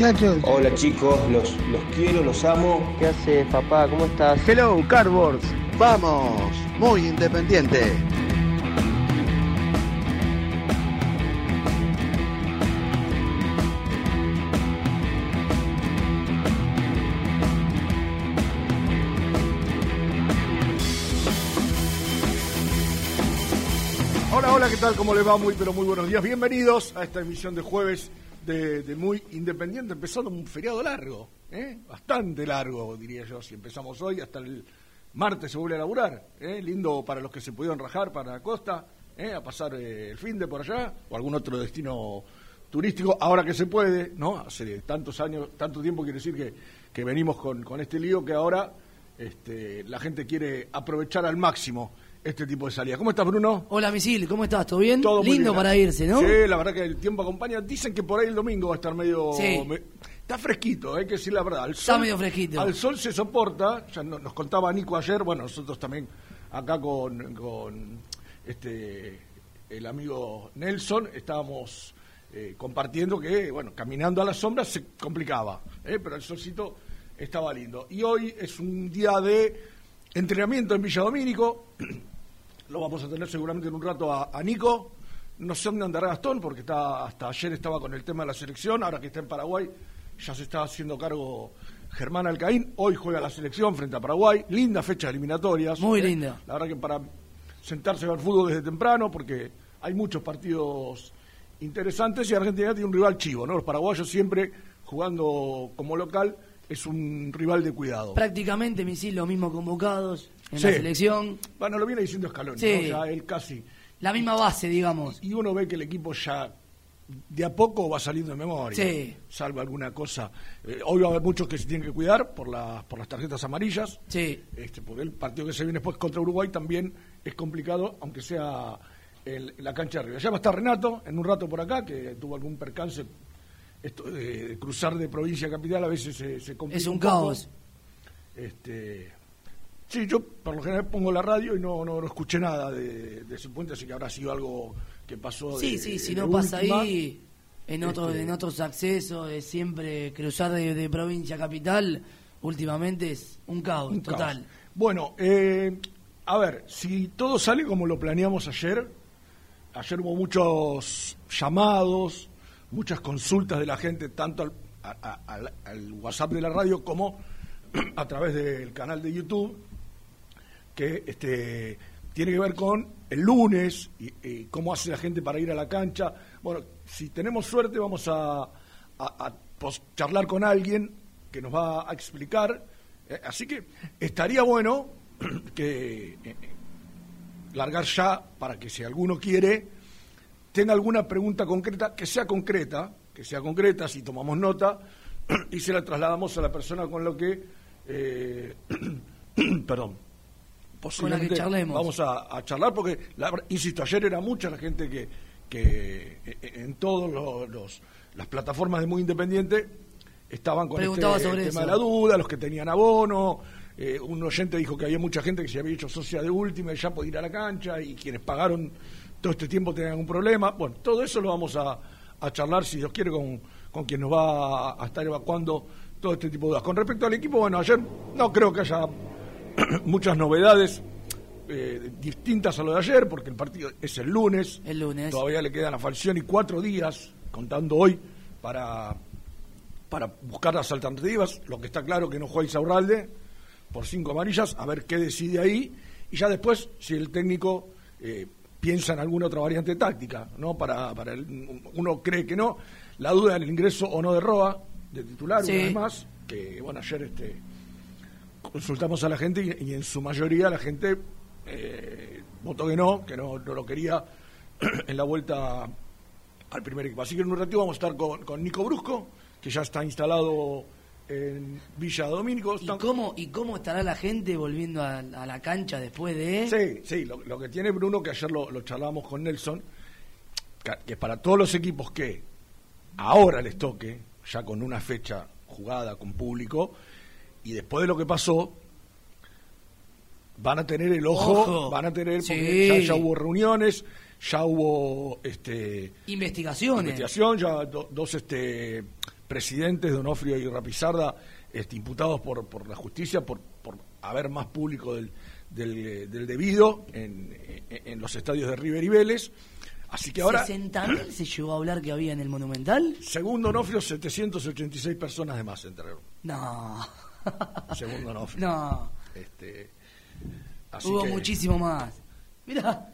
Muchachos. Hola chicos, los, los quiero, los amo. ¿Qué haces, papá? ¿Cómo estás? Hello, Cardboards. Vamos, muy independiente. Hola, hola, ¿qué tal? ¿Cómo le va? Muy, pero muy buenos días. Bienvenidos a esta emisión de jueves de, Muy Independiente, empezando un feriado largo, ¿eh? bastante largo, diría yo. Si empezamos hoy, hasta el martes se vuelve a laburar. ¿eh? Lindo para los que se pudieron rajar para la costa, ¿eh? a pasar eh, el fin de por allá o algún otro destino turístico, ahora que se puede, ¿no? Hace tantos años, tanto tiempo quiere decir que, que venimos con, con este lío que ahora este, la gente quiere aprovechar al máximo este tipo de salida. ¿Cómo estás, Bruno? Hola, Misil, ¿cómo estás? ¿Todo bien? Todo muy Lindo bien. para irse, ¿no? Sí, la verdad que el tiempo acompaña. Dicen que por ahí el domingo va a estar medio... Sí. me- está fresquito, hay que decir la verdad. Al Está medio fresquito. Al sol se soporta, ya no- nos contaba Nico ayer, bueno, nosotros también acá con, con este el amigo Nelson estábamos eh, compartiendo que, bueno, caminando a la sombra se complicaba, ¿eh? pero el solcito estaba lindo. Y hoy es un día de entrenamiento en Villa Domínico. Lo vamos a tener seguramente en un rato a, a Nico. No sé dónde andará Gastón, porque está, hasta ayer estaba con el tema de la selección. Ahora que está en Paraguay, ya se está haciendo cargo Germán Alcaín. Hoy juega la selección frente a Paraguay. Linda fecha de eliminatorias. Muy ¿eh? linda. La verdad que para sentarse a ver fútbol desde temprano, porque hay muchos partidos interesantes y Argentina tiene un rival chivo, ¿no? Los paraguayos siempre jugando como local es un rival de cuidado. Prácticamente, Misil, los mismos convocados en Sí. la selección. Bueno, lo viene diciendo Scaloni, Sí. él casi. La misma base, digamos. Y uno ve que el equipo ya de a poco va saliendo de memoria. Sí. Salvo alguna cosa. Eh, hoy va a haber muchos que se tienen que cuidar por, las por las tarjetas amarillas. Sí. Este, porque el partido que se viene después contra Uruguay también es complicado, aunque sea la cancha de arriba. Ya va a estar Renato en un rato por acá, que tuvo algún percance. Esto de, cruzar de provincia a capital a veces se, se complica. Es un poco. caos. Este, sí, yo por lo general pongo la radio y no, no, no escuché nada de, de ese puente, así que habrá sido algo que pasó. Sí, de- sí, si no pasa ahí, en, otro, Este- en otros accesos, es siempre cruzar de, de provincia a capital, últimamente es un caos Un total. caos. Bueno, eh, a ver, si todo sale como lo planeamos ayer, ayer hubo muchos llamados, muchas consultas de la gente, tanto al, a- a- al- al WhatsApp de la radio como a través del canal de YouTube, que este, tiene que ver con el lunes y, cómo hace la gente para ir a la cancha. Bueno, si tenemos suerte vamos a, charlar con alguien que nos va a explicar. Eh, así que estaría bueno que eh, largar ya para que si alguno quiere tenga alguna pregunta concreta, que sea concreta, que sea concreta, si tomamos nota, y se la trasladamos a la persona con lo que, eh, perdón, posiblemente charlemos. vamos a, a charlar, porque, la insisto, ayer era mucha la gente que, que eh, en todas las plataformas de Muy Independiente estaban con Preguntaba este, sobre el tema eso. de la duda, los que tenían abono. eh, un oyente dijo que había mucha gente que se había hecho socia de última y ya podía ir a la cancha y quienes pagaron todo este tiempo tenían algún problema. Bueno, todo eso lo vamos a, a charlar, si Dios quiere, con, con quien nos va a, a estar evacuando todo este tipo de dudas. Con respecto al equipo, bueno, ayer no creo que haya muchas novedades eh, distintas a lo de ayer, porque el partido es el lunes. El lunes. Todavía le quedan a Falcioni cuatro días, contando hoy, para, para buscar las alternativas. Lo que está claro que no juega Isaurralde por cinco amarillas, a ver qué decide ahí. Y ya después, si el técnico eh, piensa en alguna otra variante táctica, ¿no? Para, para el- uno cree que no. La duda del ingreso o no de Roa, de titular, Sí. una vez más, que bueno, ayer este consultamos a la gente y, y en su mayoría la gente eh, votó que no, que no, no lo quería en la vuelta al primer equipo. Así que en un ratito vamos a estar con, con Nico Brusco, que ya está instalado en Villa Domínico. ¿Y cómo, ¿Y cómo estará la gente volviendo a, a la cancha después de...? Sí, sí, lo, lo que tiene Bruno, que ayer lo, lo charlábamos con Nelson, que, que para todos los equipos que ahora les toque, ya con una fecha jugada con público, y después de lo que pasó, van a tener el ojo, Ojo. van a tener, porque Sí. ya, ya hubo reuniones, ya hubo este Investigaciones. investigación, ya do- dos este presidentes, Donofrio y Rapizarda, este, imputados por, por la justicia por, por haber más público del, del, del debido en, en- en los estadios de River y Vélez. Así que ahora, 60.000 se llegó a hablar que había en el Monumental. según Donofrio, 786 personas de más entraron. No. Según Donofrio. no. Este, así Hubo que- muchísimo más. Mira.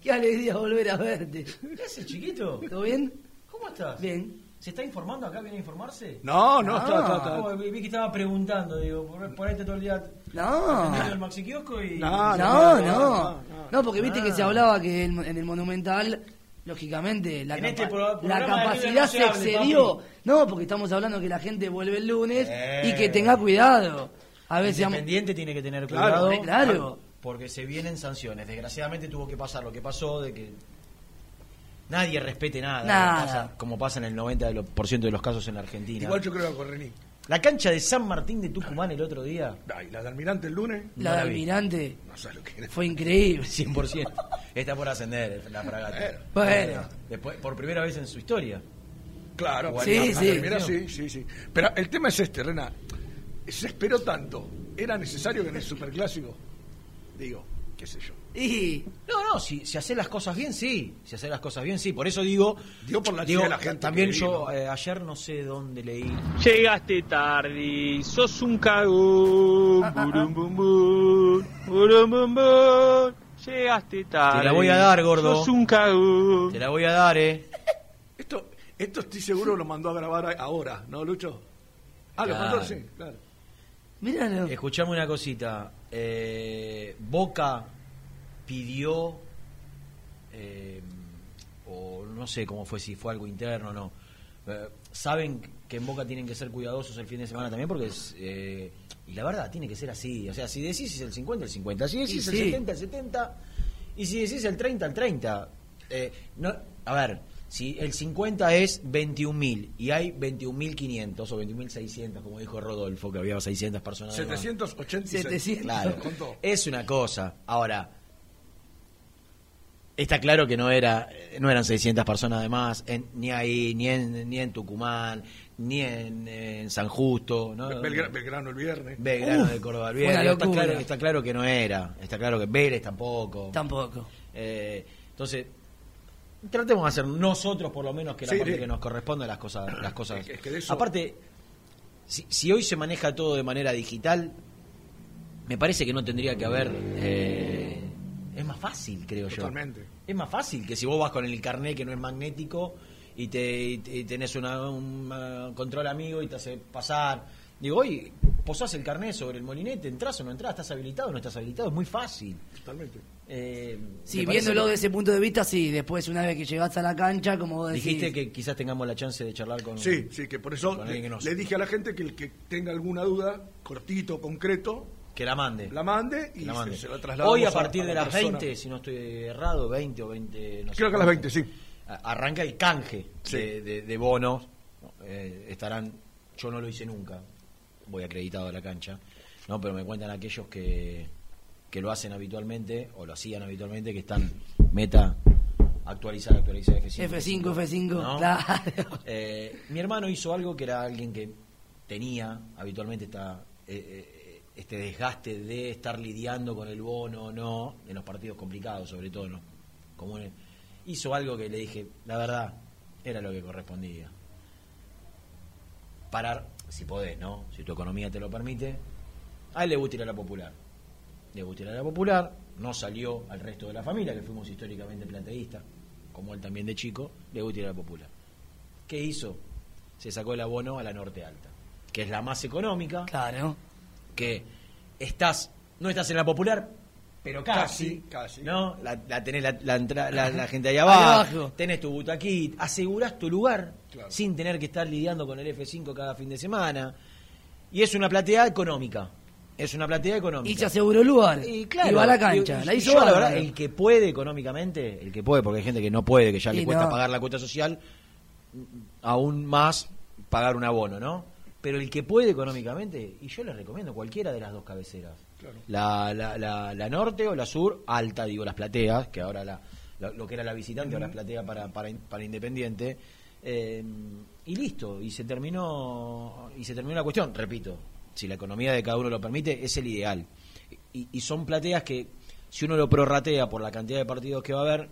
Qué alegría volver a verte. ¿Qué haces, chiquito? ¿Todo bien? ¿Cómo estás? Bien. ¿Se está informando acá? ¿Viene a informarse? No, no, Ah. está, está, está. No, vi que estaba preguntando, digo, por, por ahí está todo el día No. atendiendo el maxi kiosco y... No, No, no. no, No, porque viste Ah. que se hablaba que en, en el Monumental, lógicamente, la, este pro- la capacidad se excedió. papi. No, porque estamos hablando que la gente vuelve el lunes Eh. y que tenga cuidado. A vamos- Independiente tiene que tener Claro, cuidado. eh, claro. Porque se vienen sanciones. Desgraciadamente tuvo que pasar lo que pasó de que nadie respete nada. Nada. Como pasa, como pasa en el 90% de, lo- por ciento de los casos en la Argentina. Igual yo creo que Correní. La cancha de San Martín de Tucumán el otro día, Ay, la de Almirante el lunes, La No de la. Almirante no sabes lo que es. fue increíble. 100%. Está por ascender la fragata. Bueno. Después, por primera vez en su historia. Claro, Sí, sí. Mira, sí, sí, sí. Pero el tema es este, Rena. Se esperó tanto. ¿Era necesario que en el superclásico? Digo, qué sé yo. Y No, no, si, si haces las cosas bien, sí. Si haces las cosas bien, sí. Por eso digo. Digo por la digo, de la gente También yo eh, ayer no sé dónde leí. Llegaste tarde, sos un cagón. Burum, bum, bum, burum, bum, bum. Llegaste tarde. Te la voy a dar, gordo. Sos un cagón. Te la voy a dar, eh. Esto, esto estoy seguro lo mandó a grabar ahora, ¿no, Lucho? Ah, lo Claro. mandó, sí, claro. míralo. Escuchame una cosita. Eh, Boca pidió, eh, o no sé cómo fue, si fue algo interno o no. Eh, Saben que en Boca tienen que ser cuidadosos el fin de semana también porque es... eh, y la verdad, tiene que ser así. O sea, si decís es el 50, el 50. Si decís Y el sí. 70, el 70. Y si decís el 30, el 30. Eh, no, a ver, si el 50 es 21.000 y hay 21.500 o 21.600, como dijo Rodolfo, que había 600 personas. de más. 786. 700. Claro, Contó. es una cosa. Ahora, está claro que no era no eran 600 personas de más, en- ni ahí, ni en, ni en Tucumán, ni en, en San Justo, ¿no? Belgra- Belgrano el viernes. Belgrano Uf, de Córdoba. una Bien, está, claro, está claro que no era, está claro que Vélez tampoco. Tampoco. Eh, entonces, tratemos de hacer nosotros por lo menos que la Sí, parte que nos corresponde las cosas las cosas. Es que- es que de eso- Aparte, si, si hoy se maneja todo de manera digital, me parece que no tendría que haber eh, es más fácil, creo yo. Totalmente. Es más fácil que si vos vas con el carnet que no es magnético y te y, y tenés una- un uh, control amigo y te hace pasar. Digo, hoy posás el carnet sobre el molinete, entras o no entras, estás habilitado o no estás habilitado, es muy fácil. Totalmente. Eh, Sí, viéndolo que- de ese punto de vista, sí. Después, una vez que llegas a la cancha, como vos decís... Dijiste que quizás tengamos la chance de charlar con. Sí, sí, que por eso le, que nos- le dije a la gente que el que tenga alguna duda, cortito, concreto, Que la mande. la mande y la se- mande. se, la trasladamos Hoy a partir la de las persona. 20, si no estoy errado, 20 o 20. No sé Creo que a las cuánto, 20, sí. a- Arranca el canje Sí. de, de- de bonos. eh, estarán, yo no lo hice nunca, voy acreditado a la cancha, no, pero me cuentan aquellos que, que lo hacen habitualmente o lo hacían habitualmente, que están meta actualizar, actualizar F5. F5, F5, ¿no? claro. Eh, mi hermano hizo algo que era alguien que tenía habitualmente esta, eh, eh, este desgaste de estar lidiando con el bono o no, en los partidos complicados, sobre todo, ¿no? Como en- hizo algo que le dije, la verdad, era lo que correspondía. Parar, si podés, ¿no? Si tu economía te lo permite. A él le gusta ir a la popular. Le gusta ir a la popular, no salió al resto de la familia, que fuimos históricamente plateístas, como él también de chico, le gusta ir a la popular. ¿Qué hizo? Se sacó el abono a la Norte Alta, que es la más económica, Claro. Que estás, no estás en la popular, pero casi, Casi, casi. ¿no? La, la tenés la, la la- gente ahí Ahí abajo, abajo. tenés tu butaquit, asegurás tu lugar Claro. sin tener que estar lidiando con el F5 cada fin de semana. Y es una platea económica. Es una platea económica. Y se aseguró el lugar. Y claro, y va a la cancha. y- la hizo yo, la verdad, el que puede económicamente, el que puede, porque hay gente que no puede, que ya le Y cuesta no. pagar la cuota social, aún más pagar un abono, ¿no? Pero el que puede económicamente, y yo les recomiendo cualquiera de las dos cabeceras. Claro. La, la, la, la norte o la sur, alta, digo, las plateas, que ahora la, lo que era la visitante, ahora es platea para, para, para Independiente. eh, y listo, y se terminó y se terminó la cuestión. Repito, si la economía de cada uno lo permite, es el ideal. Y, y son plateas que, si uno lo prorratea por la cantidad de partidos que va a haber,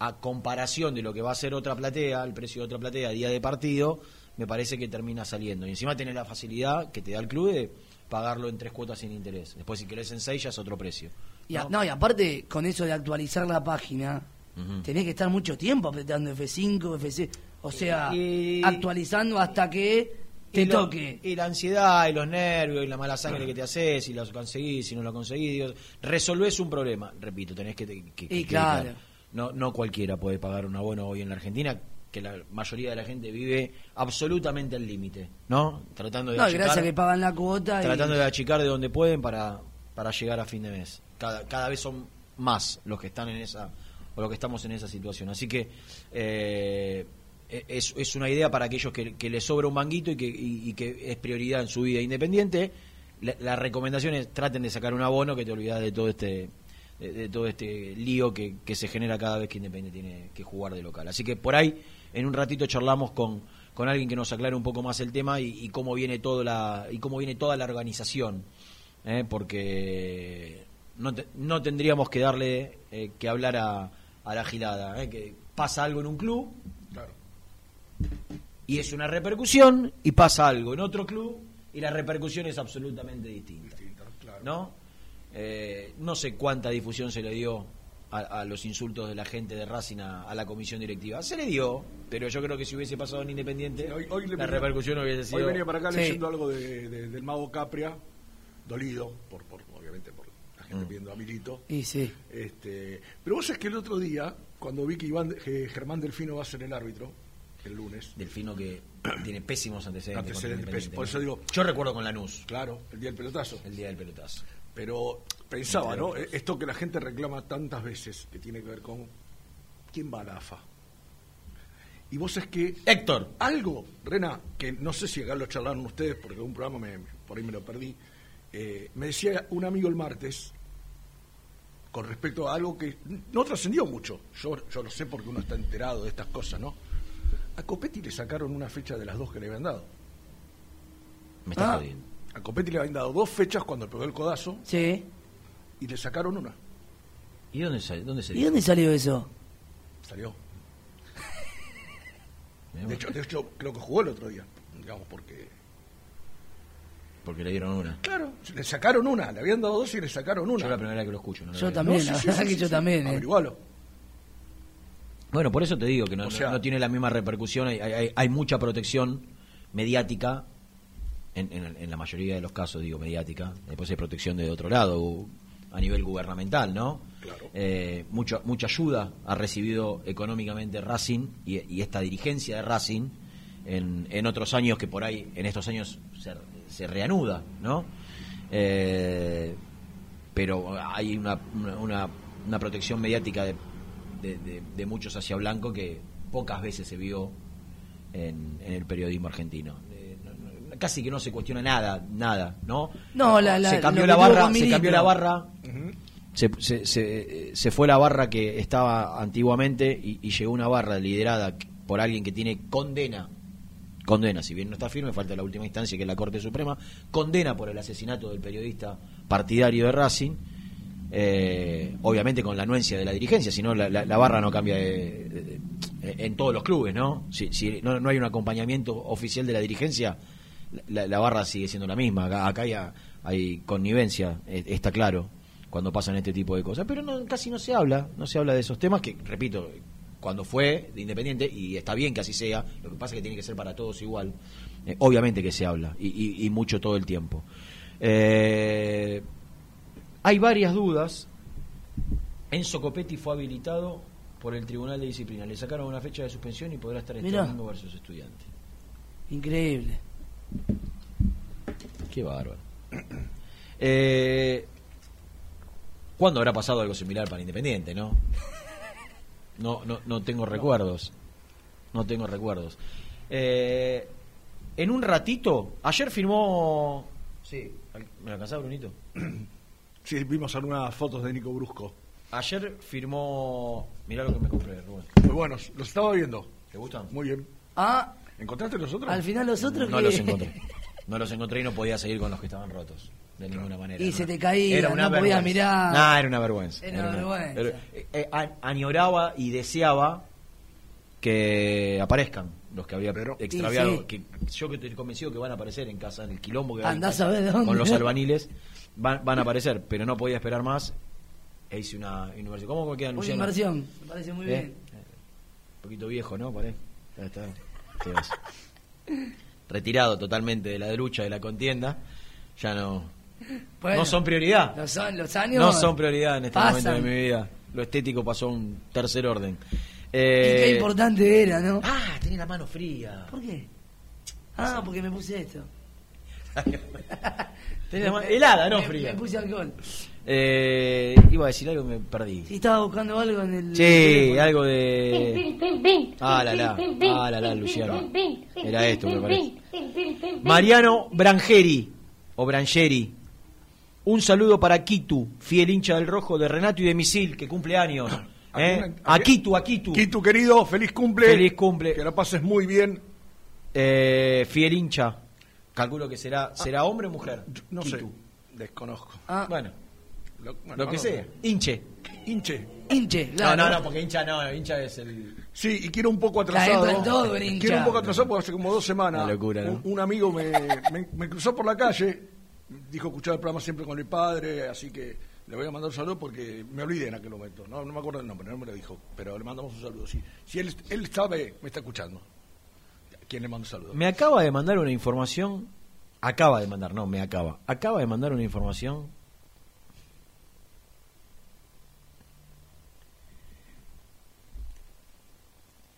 a comparación de lo que va a ser otra platea, el precio de otra platea día de partido, me parece que termina saliendo. Y encima tenés la facilidad que te da el club de pagarlo en tres cuotas sin interés. Después si querés en seis ya es otro precio. Y, a- ¿no? no, y aparte, con eso de actualizar la página, Ujú. tenés que estar mucho tiempo apretando F5, F6. O sea, Y- actualizando hasta que te y lo- toque. Y la ansiedad, y los nervios, y la mala sangre que te haces, si lo conseguís, si no lo conseguís. digo, resolvés un problema. Repito, tenés que... que- que- que- claro. no, no cualquiera puede pagar un abono hoy en la Argentina, que la mayoría de la gente vive absolutamente al límite, ¿no? Tratando de No, achicar- gracias que pagan la cuota. y- tratando de achicar de donde pueden para, para llegar a fin de mes. Cada, cada vez son más los que están en esa o los que estamos en esa situación. Así que eh, es, es una idea para aquellos que, que les sobra un manguito y que, y, y que es prioridad en su vida independiente. La, la recomendación es traten de sacar un abono que te olvidas de todo este de, de todo este lío que, que se genera cada vez que Independiente tiene que jugar de local. Así que por ahí en un ratito charlamos con, con alguien que nos aclare un poco más el tema y, y cómo viene todo la y cómo viene toda la organización, ¿eh? porque no, te- no tendríamos que darle eh, que hablar a, a la gilada, ¿eh? que pasa algo en un club Claro. y es una repercusión y pasa algo en otro club y la repercusión es absolutamente distinta. Claro. ¿no? No sé cuánta difusión se le dio a, a los insultos de la gente de Racing a, a la comisión directiva. Se le dio, pero yo creo que si hubiese pasado en Independiente, Sí, hoy- hoy le la venía- repercusión hubiese sido... Hoy venía para acá Sí. leyendo algo de, de- del mago Capria, dolido, por, por obviamente por la gente Mm. pidiendo a Milito. Y sí. Este, pero vos sabés que el otro día, cuando vi que Iván, que Germán Delfino va a ser el árbitro, el lunes, Delfino que tiene pésimos antecedentes. Antecedentes pésimos, por eso digo- Yo recuerdo con Lanús, claro, el día del pelotazo. el día del pelotazo. Pero pensaba, ¿no? otros. Esto que la gente reclama tantas veces, que tiene que ver con quién va a la AFA. Y vos es que Héctor, algo, Rena, que no sé si acá lo charlaron ustedes, porque un programa me, por ahí me lo perdí, eh, me decía un amigo el martes, con respecto a algo que no trascendió mucho, yo, yo lo sé porque uno está enterado de estas cosas, ¿no? A Copetti le sacaron una fecha de las dos que le habían dado. me está Ah. jodiendo. A Copetti le habían dado dos fechas cuando pegó el codazo Sí. Y le sacaron una. ¿Y dónde, salió eso? Salió. De hecho, de hecho, creo que jugó el otro día, digamos, porque... Porque le dieron una. Claro, le sacaron una, le habían dado dos y le sacaron una. Yo la primera vez que lo escucho. no Yo había- también, No, sí, la sí, verdad sí, que sí, yo sí. también. ¿eh? Averigualo. Bueno, por eso te digo que no, O no- sea- no tiene la misma repercusión, hay, hay- hay mucha protección mediática, en, en- en la mayoría de los casos digo mediática, después hay protección de otro lado, a nivel gubernamental, ¿no? Claro. Eh, mucha, mucha ayuda ha recibido económicamente Racing y, y esta dirigencia de Racing en, en otros años que por ahí, en estos años se, se reanuda, ¿no? Eh, pero hay una, una, una- una protección mediática de, de- de- de muchos hacia Blanco que pocas veces se vio en, en el periodismo argentino. Eh, no- no- casi que no se cuestiona nada, nada, ¿no? No, la- la- se cambió la barra, se cambió la barra, se, se, se- fue la barra que estaba antiguamente y, llegó una barra liderada por alguien que tiene condena, condena, si bien no está firme, falta la última instancia que es la Corte Suprema, condena por el asesinato del periodista partidario de Racing, eh, obviamente con la anuencia de la dirigencia, si no la, barra no cambia de- en todos los clubes, ¿no? Si, no, no hay un acompañamiento oficial de la dirigencia, la, barra sigue siendo la misma. Acá, acá hay, connivencia, está claro, cuando pasan este tipo de cosas. Pero no, casi no se habla, no se habla de esos temas que, repito, cuando fue de Independiente, y está bien que así sea, lo que pasa es que tiene que ser para todos igual, eh, obviamente que se habla, y, y- y mucho todo el tiempo. Eh, hay varias dudas. Enzo Copetti fue habilitado por el Tribunal de Disciplina. Le sacaron una fecha de suspensión y podrá estar domingo versus estudiante. Increíble. Qué bárbaro. Eh, ¿Cuándo habrá pasado algo similar para Independiente, no? No, no, no tengo recuerdos. No tengo recuerdos. Eh, en un ratito, ayer firmó. Sí, ¿me lo alcanzaba, Brunito? Sí, vimos algunas fotos de Nico Brusco. Ayer firmó. Mirá lo que me compré, Rubén. Muy buenos, los estaba viendo. ¿Te gustan? Muy bien. Ah, ¿Encontraste los otros? al final los otros No que... los encontré. No los encontré y no podía seguir con los que estaban rotos. De ninguna manera. Y ¿no? se te caía, Era una no podías vergüenza. mirar. Nah, era una vergüenza. Era una vergüenza. era- eh, eh, a- añoraba y deseaba que aparezcan los que había extraviado. Y sí. Que, yo que estoy convencido que van a aparecer en casa, en el quilombo que Andás a ver dónde. con los albaniles. Van, van a aparecer, pero no podía esperar más. E hice una inversión. ¿Cómo me queda Una inversión, me parece muy ¿Eh? bien. Un poquito viejo, ¿no? Está. Retirado totalmente de la lucha, de la contienda. Ya no. Bueno, no son prioridad. Los, son- los años No son prioridad en este pasan. momento de mi vida. Lo estético pasó a un tercer orden. Y Eh, qué importante era, ¿no? Ah, tenés la mano fría. ¿Por qué? Ah, porque me puse esto. Tenés la mano helada, no Me- fría. Me puse alcohol. Eh, iba a decir algo y me perdí. Sí, estaba buscando algo en el... Sí, teléfono. algo de. Ah, la la. Ah, la la, Luciano. Era esto, me parece. Mariano Brangeri, o Brangeri. Un saludo para Kitu, fiel hincha del rojo de Renato y de Misil, que cumple años. ¿eh? A Kitu, a Kitu. Kitu, querido, feliz cumple. Feliz cumple. Que la pases muy bien. Eh, fiel hincha. Calculo que será será hombre o mujer. No Kitu. sé, desconozco. Ah, Bueno, Lo, bueno, lo que no, sea. Hinche. Hinche. hinche, No, claro. no, no, porque hincha no, hincha es el. Sí, y quiero un poco atrasado. en todo. Quiero un poco atrasado porque hace como dos semanas Una locura, ¿no? un, un amigo me, me- me cruzó por la calle, dijo escuchar el programa siempre con mi padre, así que le voy a mandar un saludo porque me olvidé en aquel momento. No, no me acuerdo el nombre, no me lo dijo, pero le mandamos un saludo. Sí. Si él, él sabe, me está escuchando. ¿Quién le manda un saludo? Me acaba de mandar una información. Acaba de mandar, no, me acaba. Acaba de mandar una información.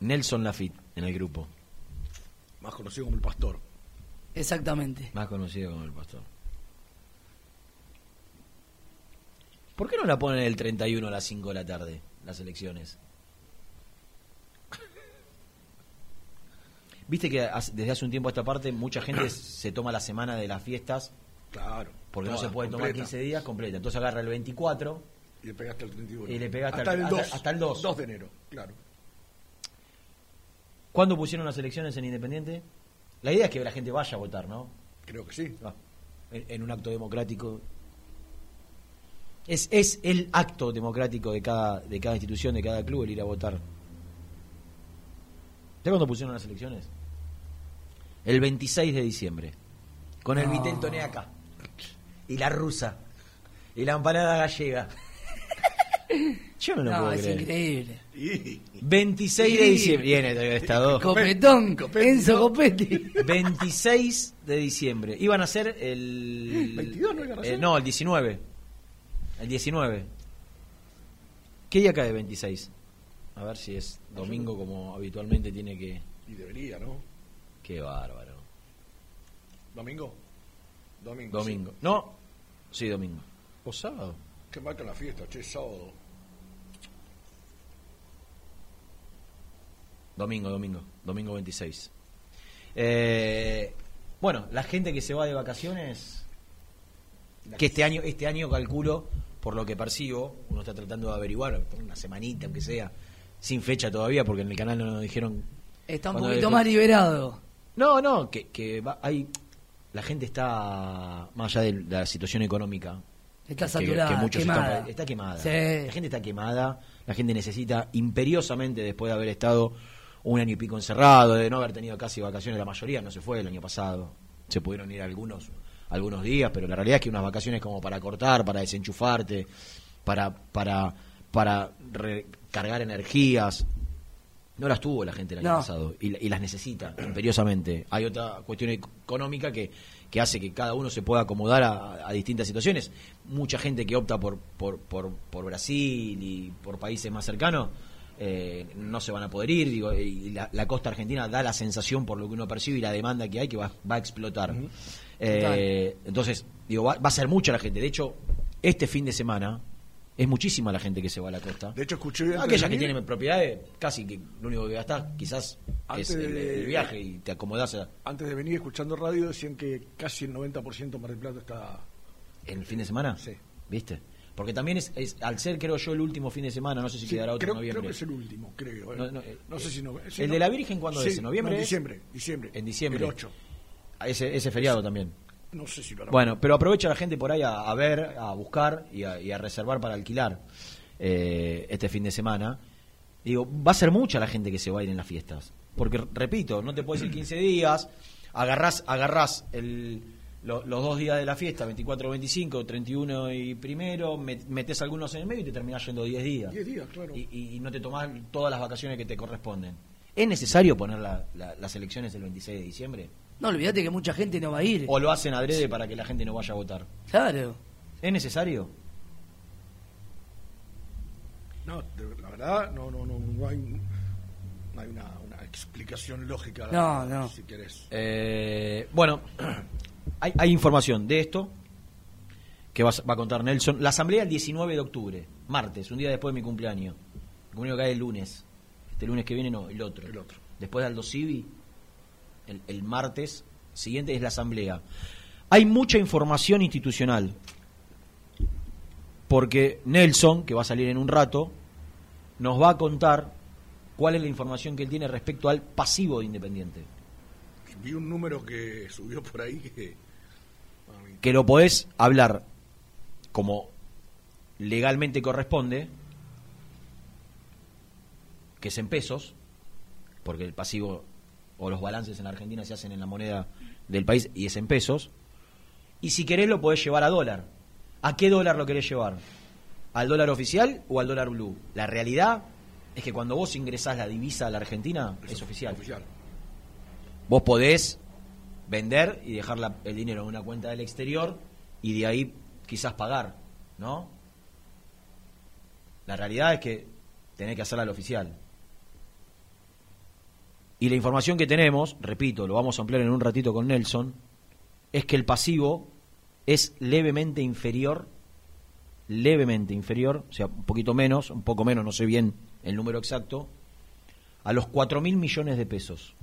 Nelson Lafitte en el grupo, Más conocido como el pastor. Exactamente. más conocido como el pastor. ¿Por qué no la ponen el 31 a las 5 de la tarde, las elecciones? Viste que desde hace un tiempo a esta parte mucha gente se toma la semana de las fiestas Claro. porque no se puede tomar completa. 15 días completa. Entonces agarra el 24 Y le pegaste el 31. Y le pegaste hasta el hasta- 2. hasta el 2. 2 de enero, claro. ¿Cuándo pusieron las elecciones en Independiente? La idea es que la gente vaya a votar, ¿no? Creo que sí. Ah, en, en un acto democrático. Es, es el acto democrático de cada, de cada institución, de cada club, el ir a votar. ¿Ya cuándo pusieron las elecciones? El 26 de diciembre. Con el No. Vitel Toné acá. Y la rusa. Y la empanada gallega. Yo no lo No, puedo es creer. increíble. Y 26 de Sí. diciembre. Viene esta dos. Copetón, Copetti, Enzo. Copetti. 26 de diciembre. Iban a ser el. 22 no iban a eh, ser? no, el 19. El 19. ¿Qué día cae 26? A ver si es domingo como habitualmente tiene que. y debería, ¿no? Qué bárbaro. ¿Domingo? Domingo. Domingo. No. Sí, domingo. ¿O sábado? Qué marca la fiesta, che, sábado. Domingo, domingo. Domingo 26. Eh, bueno, la gente que se va de vacaciones, que este año, este año calculo, por lo que percibo, uno está tratando de averiguar, por una semanita aunque sea, sin fecha todavía, porque en el canal no nos dijeron. Está un poquito más liberado. No, no, que, que va- hay. La gente está, más allá de la situación económica, Está que- saturada, que muchos quemada. están- está quemada. Sí. La gente está quemada, la gente necesita imperiosamente, después de haber estado un año y pico encerrado, de no haber tenido casi vacaciones, la mayoría no se fue el año pasado. Se pudieron ir algunos algunos días, pero la realidad es que unas vacaciones como para cortar, para desenchufarte, para para para recargar energías, no las tuvo la gente el año No. pasado y, y las necesita imperiosamente. Hay otra cuestión económica que, que hace que cada uno se pueda acomodar a, a distintas situaciones. Mucha gente que opta por, por, por, por Brasil y por países más cercanos eh, no se van a poder ir. Digo, y la, la costa argentina da la sensación, por lo que uno percibe y la demanda que hay, que va, va a explotar. Eh, entonces, digo, va, va a ser mucha la gente. De hecho, este fin de semana es muchísima la gente que se va a la costa. De hecho, escuché antes Aquellas de que venir- tienen propiedades, casi que lo único que gastás quizás Antes es el, de- el viaje y te acomodás a- Antes de venir escuchando radio decían que casi el 90% Mar del Plata está... en el fin de semana. Sí. ¿Viste? Porque también es, es- al ser, creo yo, el último fin de semana, no sé si Sí, quedará otro creo, en noviembre. creo que es el último, creo. eh. No, No, no, eh, sé si no... si ¿El no- de la Virgen cuándo Sí, es? ¿En noviembre no, en diciembre, diciembre. En diciembre. El 8. Ese, ese feriado también. No sé si lo hará. Bueno, pero aprovecha la gente por ahí a, a ver, a buscar y a, y a reservar para alquilar eh, este fin de semana. Digo, va a ser mucha la gente que se va a ir en las fiestas. Porque, repito, no te puedes ir 15 días, agarrás, agarrás el, lo- los dos días de la fiesta, 24, 25, 31 y primero, met- metes algunos en el medio y te terminás yendo 10 días. 10 días, claro. Y, y- y no te tomás todas las vacaciones que te corresponden. ¿Es necesario poner la- la- las elecciones el 26 de diciembre? No, olvídate que mucha gente no va a ir. ¿O lo hacen adrede para que la gente no vaya a votar? Claro. ¿Es necesario? No, de- la verdad, no, no, no, no hay, no hay una, una explicación lógica. No, no. Si querés. Eh, bueno, hay, hay información de esto que va, a- va a contar Nelson. La asamblea el 19 de octubre, martes, un día después de mi cumpleaños. Mi cumpleaños cae el lunes. Este lunes que viene no, el otro. El otro. Después de Aldo Civi, el, el martes siguiente es la asamblea. Hay mucha información institucional. Porque Nelson, que va a salir en un rato, nos va a contar cuál es la información que él tiene respecto al pasivo de Independiente. Vi un número que subió por ahí que... que lo podés hablar como legalmente corresponde, que es en pesos, porque el pasivo o los balances en la Argentina se hacen en la moneda del país y es en pesos, y si querés lo podés llevar a dólar. ¿A qué dólar lo querés llevar? ¿Al dólar oficial o al dólar blue? La realidad es que cuando vos ingresás la divisa a la Argentina es oficial. oficial. Vos podés vender y dejar la- el dinero en una cuenta del exterior y de ahí quizás pagar, ¿no? La realidad es que tenés que hacerla al oficial. Y la información que tenemos, repito, lo vamos a ampliar en un ratito con Nelson, es que el pasivo es levemente inferior, levemente inferior, o sea, un poquito menos, un poco menos, no sé bien el número exacto, a los 4 mil millones de pesos.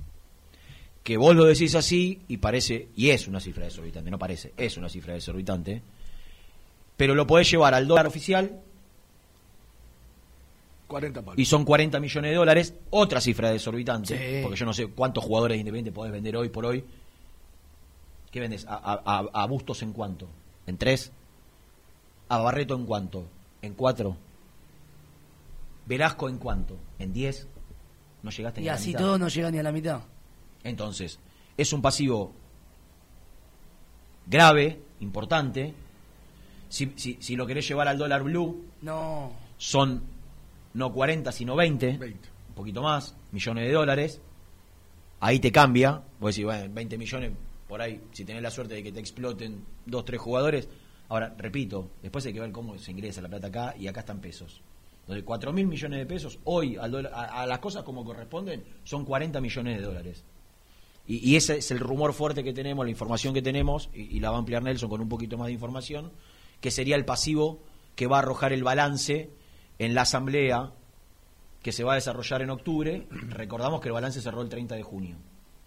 Que vos lo decís así y parece, y es una cifra desorbitante, no parece, es una cifra desorbitante, pero lo podés llevar al dólar oficial 40 palos. y son 40 millones de dólares, otra cifra desorbitante, Sí. porque yo no sé cuántos jugadores de Independiente podés vender hoy por hoy. ¿Qué vendes? ¿A, a- a- a Bustos en cuánto? ¿En tres? ¿A Barreto en cuánto? ¿En cuatro? ¿Velasco en cuánto? ¿En diez? ¿No llegaste ni Y a la así mitad? todo no llega ni a la mitad. Entonces, es un pasivo grave, importante. Si, si, si lo querés llevar al dólar blue, No. son no 40, sino 20, 20. un poquito más, millones de dólares. Ahí te cambia. Vos decís, bueno, 20 millones, por ahí, si tenés la suerte de que te exploten dos, tres jugadores. Ahora, repito, después hay que ver cómo se ingresa la plata acá y acá están pesos. Entonces, 4 mil millones de pesos, hoy al a, a las cosas como corresponden, son 40 millones de dólares. Y, y ese es el rumor fuerte que tenemos, la información que tenemos, y, y la va a ampliar Nelson con un poquito más de información, que sería el pasivo que va a arrojar el balance en la asamblea que se va a desarrollar en octubre. Recordamos que el balance cerró el 30 de junio.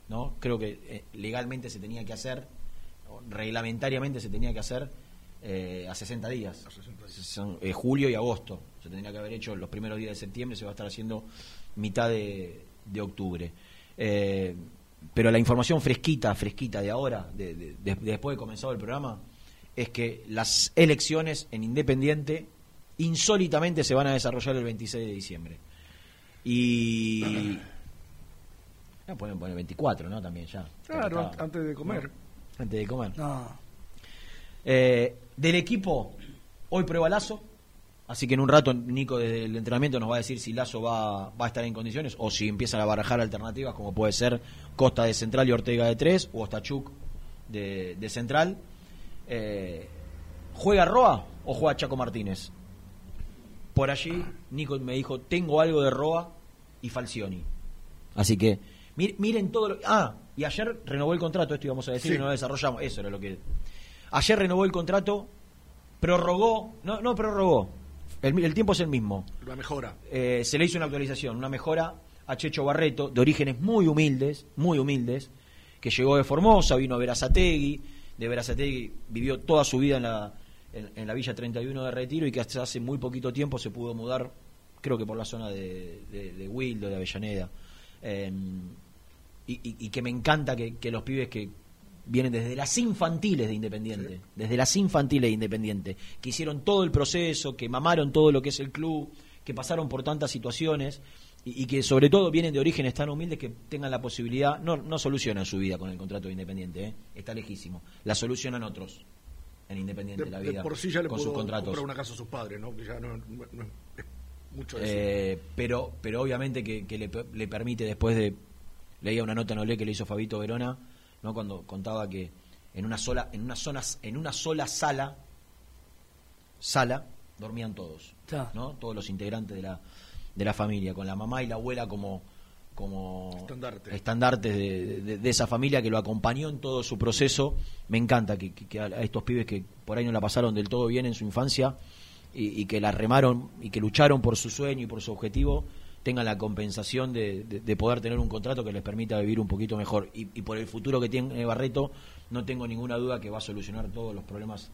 ¿no? Creo que eh, legalmente se tenía que hacer, reglamentariamente se tenía que hacer eh, a 60 días. Son, eh, julio y agosto. Se tendría que haber hecho los primeros días de septiembre, se va a estar haciendo mitad de, de octubre. Eh, pero la información fresquita, fresquita de ahora, de- después de comenzado el programa, es que las elecciones en Independiente insólitamente se van a desarrollar el 26 de diciembre. Y... No, pueden poner 24, ¿no? También ya. Claro, antes de comer. Antes de comer. No. Eh, del equipo, hoy prueba Lazo. Así que en un rato Nico desde el entrenamiento nos va a decir si Lazo va, va a estar en condiciones o si empiezan a barajar alternativas como puede ser Costa de Central y Ortega de Tres o Ostachuk de, de Central. Eh, ¿Juega Roa o juega Chaco Martínez? Por allí Nico me dijo, tengo algo de Roa y Falcioni. Así que mir- miren todo lo... Ah, y ayer renovó el contrato, esto íbamos a decir Sí. y no lo desarrollamos. Eso era lo que... Ayer renovó el contrato, prorrogó, no, no prorrogó, el tiempo es el mismo. La mejora. Eh, se le hizo una actualización, una mejora a Checho Barreto, de orígenes muy humildes, muy humildes, que llegó de Formosa, vino a Verazategui, de Verazategui vivió toda su vida en la, en, en la Villa 31 de Retiro y que hasta hace muy poquito tiempo se pudo mudar, creo que por la zona de, de, de Wildo, de Avellaneda. Eh, y, y- y que me encanta que, que los pibes que vienen desde las infantiles de Independiente, desde las infantiles de Independiente, que hicieron todo el proceso, que mamaron todo lo que es el club, que pasaron por tantas situaciones y, y que sobre todo vienen de orígenes tan humildes que tengan la posibilidad, no, no solucionan su vida con el contrato de Independiente, ¿eh? está lejísimo, la solucionan otros en Independiente De, la de vida por sí ya le con pudo sus contratos. comprar una casa a sus padres, ¿no? Que ya no, no- no es mucho decir. Eh, pero, pero obviamente que, que le, le permite después de leía una nota en Olé que le hizo Fabito Verona, ¿no? cuando contaba que en una sola, en una zona, en una sola sala, sala, dormían todos. ¿no? Todos los integrantes de la, de la familia, con la mamá y la abuela como como Estandarte. estandartes de, de- de esa familia que lo acompañó en todo su proceso. Me encanta que, a estos pibes que por ahí no la pasaron del todo bien en su infancia y, y que la remaron y que lucharon por su sueño y por su objetivo tengan la compensación de, de- de poder tener un contrato que les permita vivir un poquito mejor. Y, y por el futuro que tiene Barreto, no tengo ninguna duda que va a solucionar todos los problemas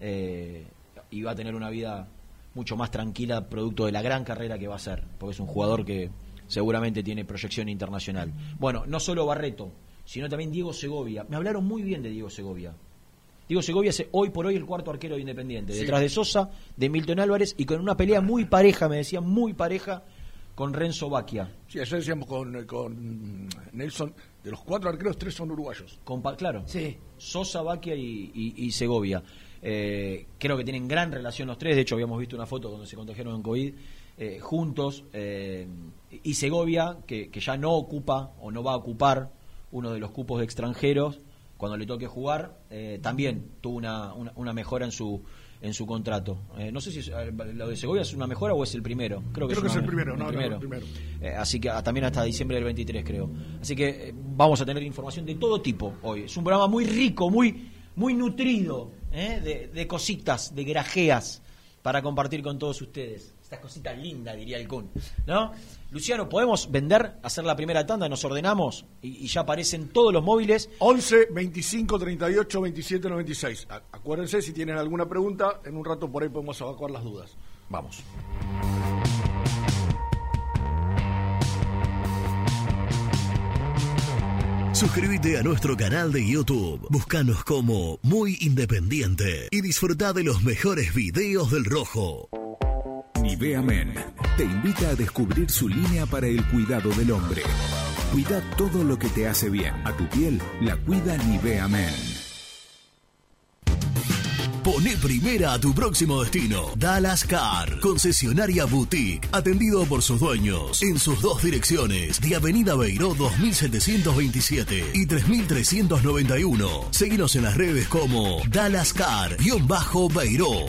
eh, y va a tener una vida mucho más tranquila producto de la gran carrera que va a hacer, porque es un jugador que seguramente tiene proyección internacional. Bueno, no solo Barreto, sino también Diego Segovia. Me hablaron muy bien de Diego Segovia. Diego Segovia es hoy por hoy el cuarto arquero de Independiente, Sí. detrás de Sosa, de Milton Álvarez y con una pelea muy pareja, me decían, muy pareja con Renzo Baquia. Sí, ayer decíamos con, con Nelson, de los cuatro arqueros, tres son uruguayos. Con claro, Sí. Sosa, Baquia y, y- y Segovia. Eh, creo que tienen gran relación los tres. De hecho, habíamos visto una foto cuando se contagiaron en COVID eh, juntos. eh, y Segovia, que, que ya no ocupa o no va a ocupar uno de los cupos de extranjeros cuando le toque jugar, eh, también tuvo una, una, una mejora en su en su contrato. Eh, no sé si es- lo de Segovia es una mejora o es el primero. Creo que, Creo que es el primero, no, no, el primero. Eh, así que ah, también hasta diciembre del 23 creo. Así que eh, vamos a tener información de todo tipo hoy. Es un programa muy rico, muy muy nutrido ¿eh? de, de cositas, de grajeas para compartir con todos ustedes. Estas cositas lindas, diría el Kun. ¿No? Luciano, ¿podemos vender, hacer la primera tanda? Nos ordenamos y, y ya aparecen todos los móviles. 11 25 38 27 96. A- Acuérdense, si tienen alguna pregunta, en un rato por ahí podemos evacuar las dudas. Vamos. Suscríbete a nuestro canal de YouTube. Búscanos como Muy Independiente y disfruta de los mejores videos del Rojo. Nivea Men te invita a descubrir su línea para el cuidado del hombre. Cuida todo lo que te hace bien. A tu piel la cuida Nivea Men. Pone primera a tu próximo destino. Dallas Car, concesionaria boutique, atendido por sus dueños en sus dos direcciones, de Avenida Beiró 2727 y 3391. Seguinos en las redes como Dallas Car-Beiró.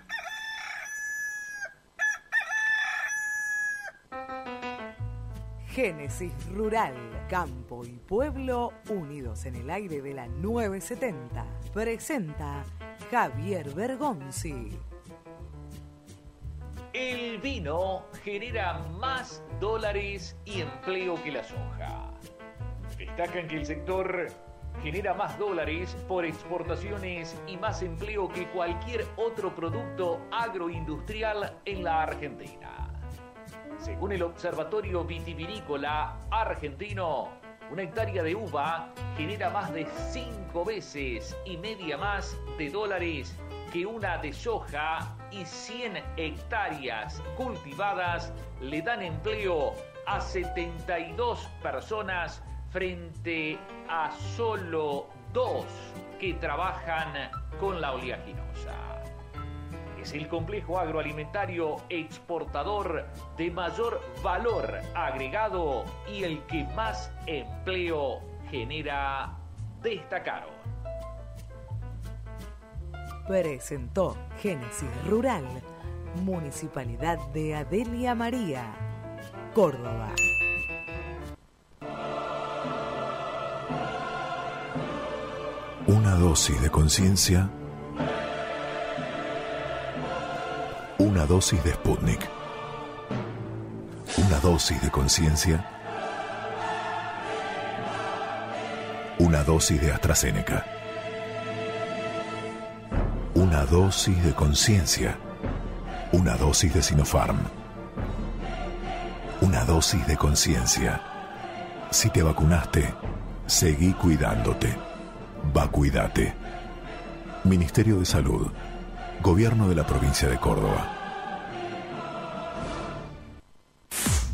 Génesis Rural, Campo y Pueblo unidos en el aire de la 970. Presenta Javier Bergonzi. El vino genera más dólares y empleo que la soja. Destacan que el sector genera más dólares por exportaciones y más empleo que cualquier otro producto agroindustrial en la Argentina. Según el Observatorio Vitivinícola Argentino, una hectárea de uva genera más de cinco veces y media más de dólares que una de soja y 100 hectáreas cultivadas le dan empleo a 72 personas frente a solo dos que trabajan con la oleaginosa. Es el complejo agroalimentario exportador de mayor valor agregado y el que más empleo genera, destacaron. Presentó Génesis Rural, Municipalidad de Adelia María, Córdoba. Una dosis de conciencia. Una dosis de Sputnik. Una dosis de conciencia. Una dosis de AstraZeneca. Una dosis de conciencia. Una dosis de Sinopharm. Una dosis de conciencia. Si te vacunaste, seguí cuidándote. Vacuídate. Ministerio de Salud. Gobierno de la provincia de Córdoba.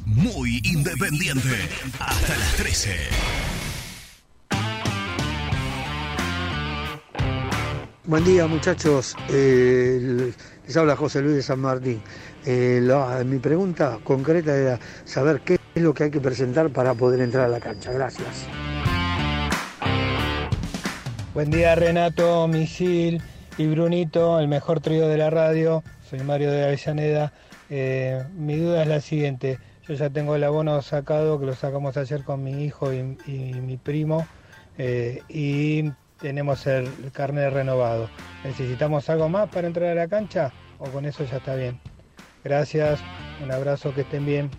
Muy independiente. Hasta las 13. Buen día muchachos, Eh, les habla José Luis de San Martín. Eh, la- mi pregunta concreta era saber qué es lo que hay que presentar para poder entrar a la cancha. Gracias. Buen día Renato, Misil y Brunito, el mejor trío de la radio. Soy Mario de Avellaneda. Eh, mi duda es la siguiente. Yo ya tengo el abono sacado, que lo sacamos ayer con mi hijo y, mi primo. eh, y tenemos el carnet renovado. ¿Necesitamos algo más para entrar a la cancha o con eso ya está bien? Gracias, un abrazo, que estén bien.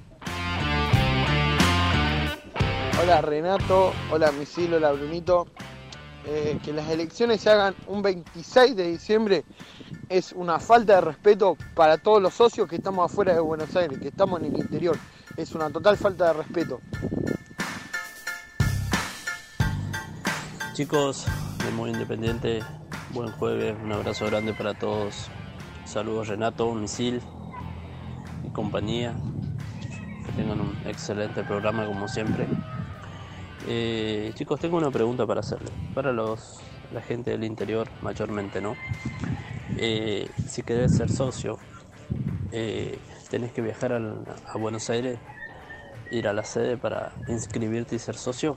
Hola Renato, hola Misil, hola Brunito. Eh, que las elecciones se hagan un 26 de diciembre es una falta de respeto para todos los socios que estamos afuera de Buenos Aires, que estamos en el interior. Es una total falta de respeto. Chicos de Muy Independiente, buen jueves, un abrazo grande para todos. Saludos Renato, Misil y compañía. Que tengan un excelente programa como siempre. Eh, chicos, tengo una pregunta para hacerle. Para los, la gente del interior, mayormente, ¿no? Eh, si querés ser socio, eh, tenés que viajar a Buenos Aires, ir a la sede para inscribirte y ser socio,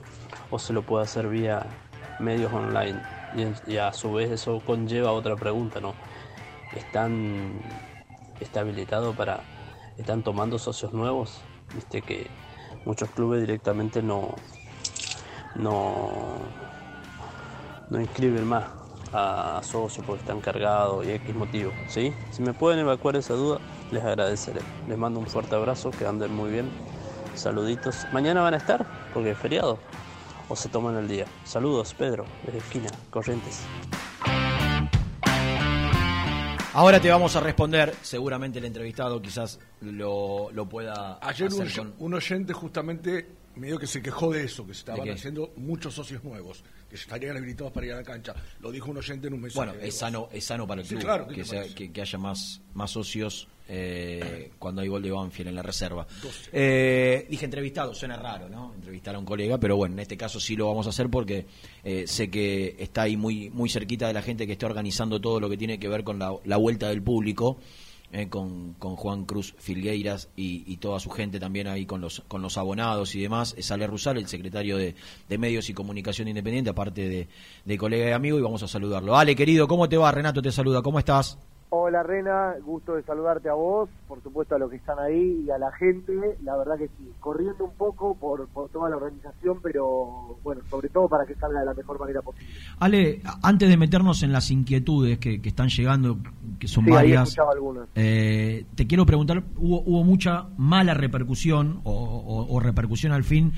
o se lo puede hacer vía medios online. Y, y a su vez eso conlleva otra pregunta, ¿no? ¿Están, está habilitado para, están tomando socios nuevos? Viste que muchos clubes directamente no, no, no inscriben más a socios porque están cargados y X motivo, ¿sí? Si me pueden evacuar esa duda, les agradeceré. Les mando un fuerte abrazo, que anden muy bien. Saluditos. ¿Mañana van a estar? Porque es feriado. ¿O se toman el día? Saludos, Pedro, desde esquina, Corrientes. Ahora te vamos a responder, seguramente el entrevistado quizás lo, lo pueda Ayer un, hacer con... un oyente justamente medio que se quejó de eso, que se estaban haciendo muchos socios nuevos, que estarían habilitados para ir a la cancha. Lo dijo un oyente en un mensaje. Bueno, es sano, es sano para el Sí, club claro, ¿qué que, sea- que- que haya más, más socios eh, cuando hay gol de Banfield en la reserva. Eh, dije entrevistado, suena raro, ¿no? Entrevistar a un colega, pero bueno, en este caso sí lo vamos a hacer porque eh, sé que está ahí muy, muy cerquita de la gente que está organizando todo lo que tiene que ver con la, la vuelta del público. Eh, con, con Juan Cruz Filgueiras y, y toda su gente también ahí con los con los abonados y demás. Es Ale Rusal, el secretario de, de Medios y Comunicación Independiente, aparte de, de colega y amigo, y vamos a saludarlo. Ale, querido, ¿cómo te va? Renato te saluda, ¿cómo estás? Hola Rena, gusto de saludarte a vos, por supuesto a los que están ahí y a la gente, la verdad que sí, corriendo un poco por, por toda la organización, pero bueno, sobre todo para que salga de la mejor manera posible. Ale, antes de meternos en las inquietudes que, que están llegando, que son Sí, varias, algunas. eh, te quiero preguntar, hubo, hubo mucha mala repercusión o, o- o repercusión al fin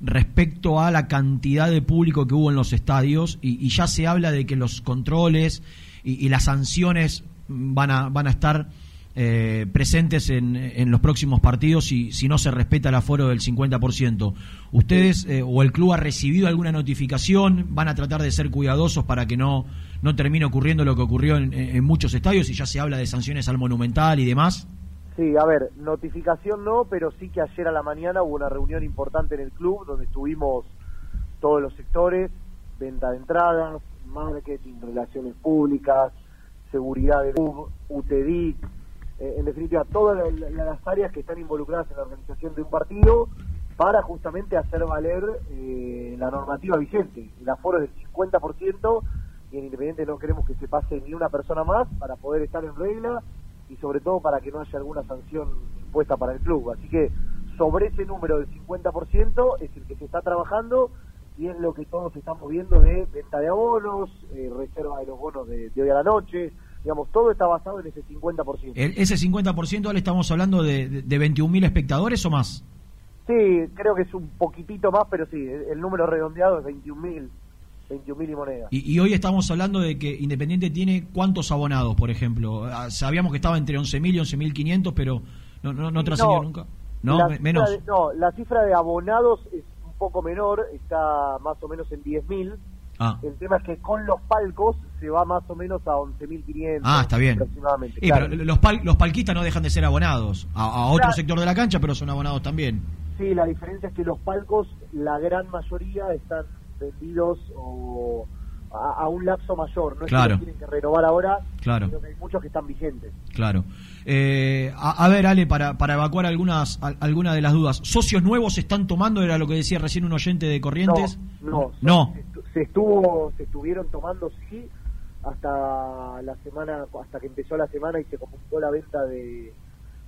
respecto a la cantidad de público que hubo en los estadios y, y ya se habla de que los controles y, y las sanciones van a, van a estar eh, presentes en, en los próximos partidos si, si no se respeta el aforo del 50%. ¿Ustedes eh, o el club ha recibido alguna notificación? ¿Van a tratar de ser cuidadosos para que no, no termine ocurriendo lo que ocurrió en, en muchos estadios y ya se habla de sanciones al Monumental y demás? Sí, a ver, notificación no, pero sí que ayer a la mañana hubo una reunión importante en el club donde estuvimos todos los sectores, venta de entradas, marketing, relaciones públicas, seguridad del club, UTEDIC, eh, en definitiva todas la- la- las áreas que están involucradas en la organización de un partido para justamente hacer valer eh, la normativa vigente. El aforo es del 50% y en Independiente no queremos que se pase ni una persona más para poder estar en regla y sobre todo para que no haya alguna sanción impuesta para el club. Así que sobre ese número del 50% es el que se está trabajando y es lo que todos estamos viendo de venta de abonos, eh, reserva de los bonos de, de hoy a la noche, digamos, todo está basado en ese 50%. El- ese 50% le estamos hablando de, de, de 21.000 espectadores o más. Sí, creo que es un poquitito más, pero sí, el, el número redondeado es 21.000, 21.000 y moneda. Y, y hoy estamos hablando de que Independiente tiene cuántos abonados, por ejemplo. Ah, Sabíamos que estaba entre 11.000 y 11.500, pero no, no, no trascendió No, nunca. No, la menos. de- no, la cifra de abonados es poco menor, está más o menos en 10.000. Ah. El tema es que con los palcos se va más o menos a 11.500 Ah, está bien. aproximadamente. Claro. pero los, pal- los palquistas no dejan de ser abonados a, a otro Claro. sector de la cancha, pero son abonados también. Sí, la diferencia es que los palcos, la gran mayoría están vendidos o a, a un lapso mayor. No es que los tienen que renovar ahora, Claro. sino que hay muchos que están vigentes. Claro. Eh, a, a ver, Ale, para, para evacuar algunas al- algunas de las dudas. ¿Socios nuevos se están tomando? Era lo que decía recién un oyente de Corrientes. No, No. Se, estu- se estuvo, se estuvieron tomando sí hasta la semana, hasta que empezó la semana y se completó la venta de,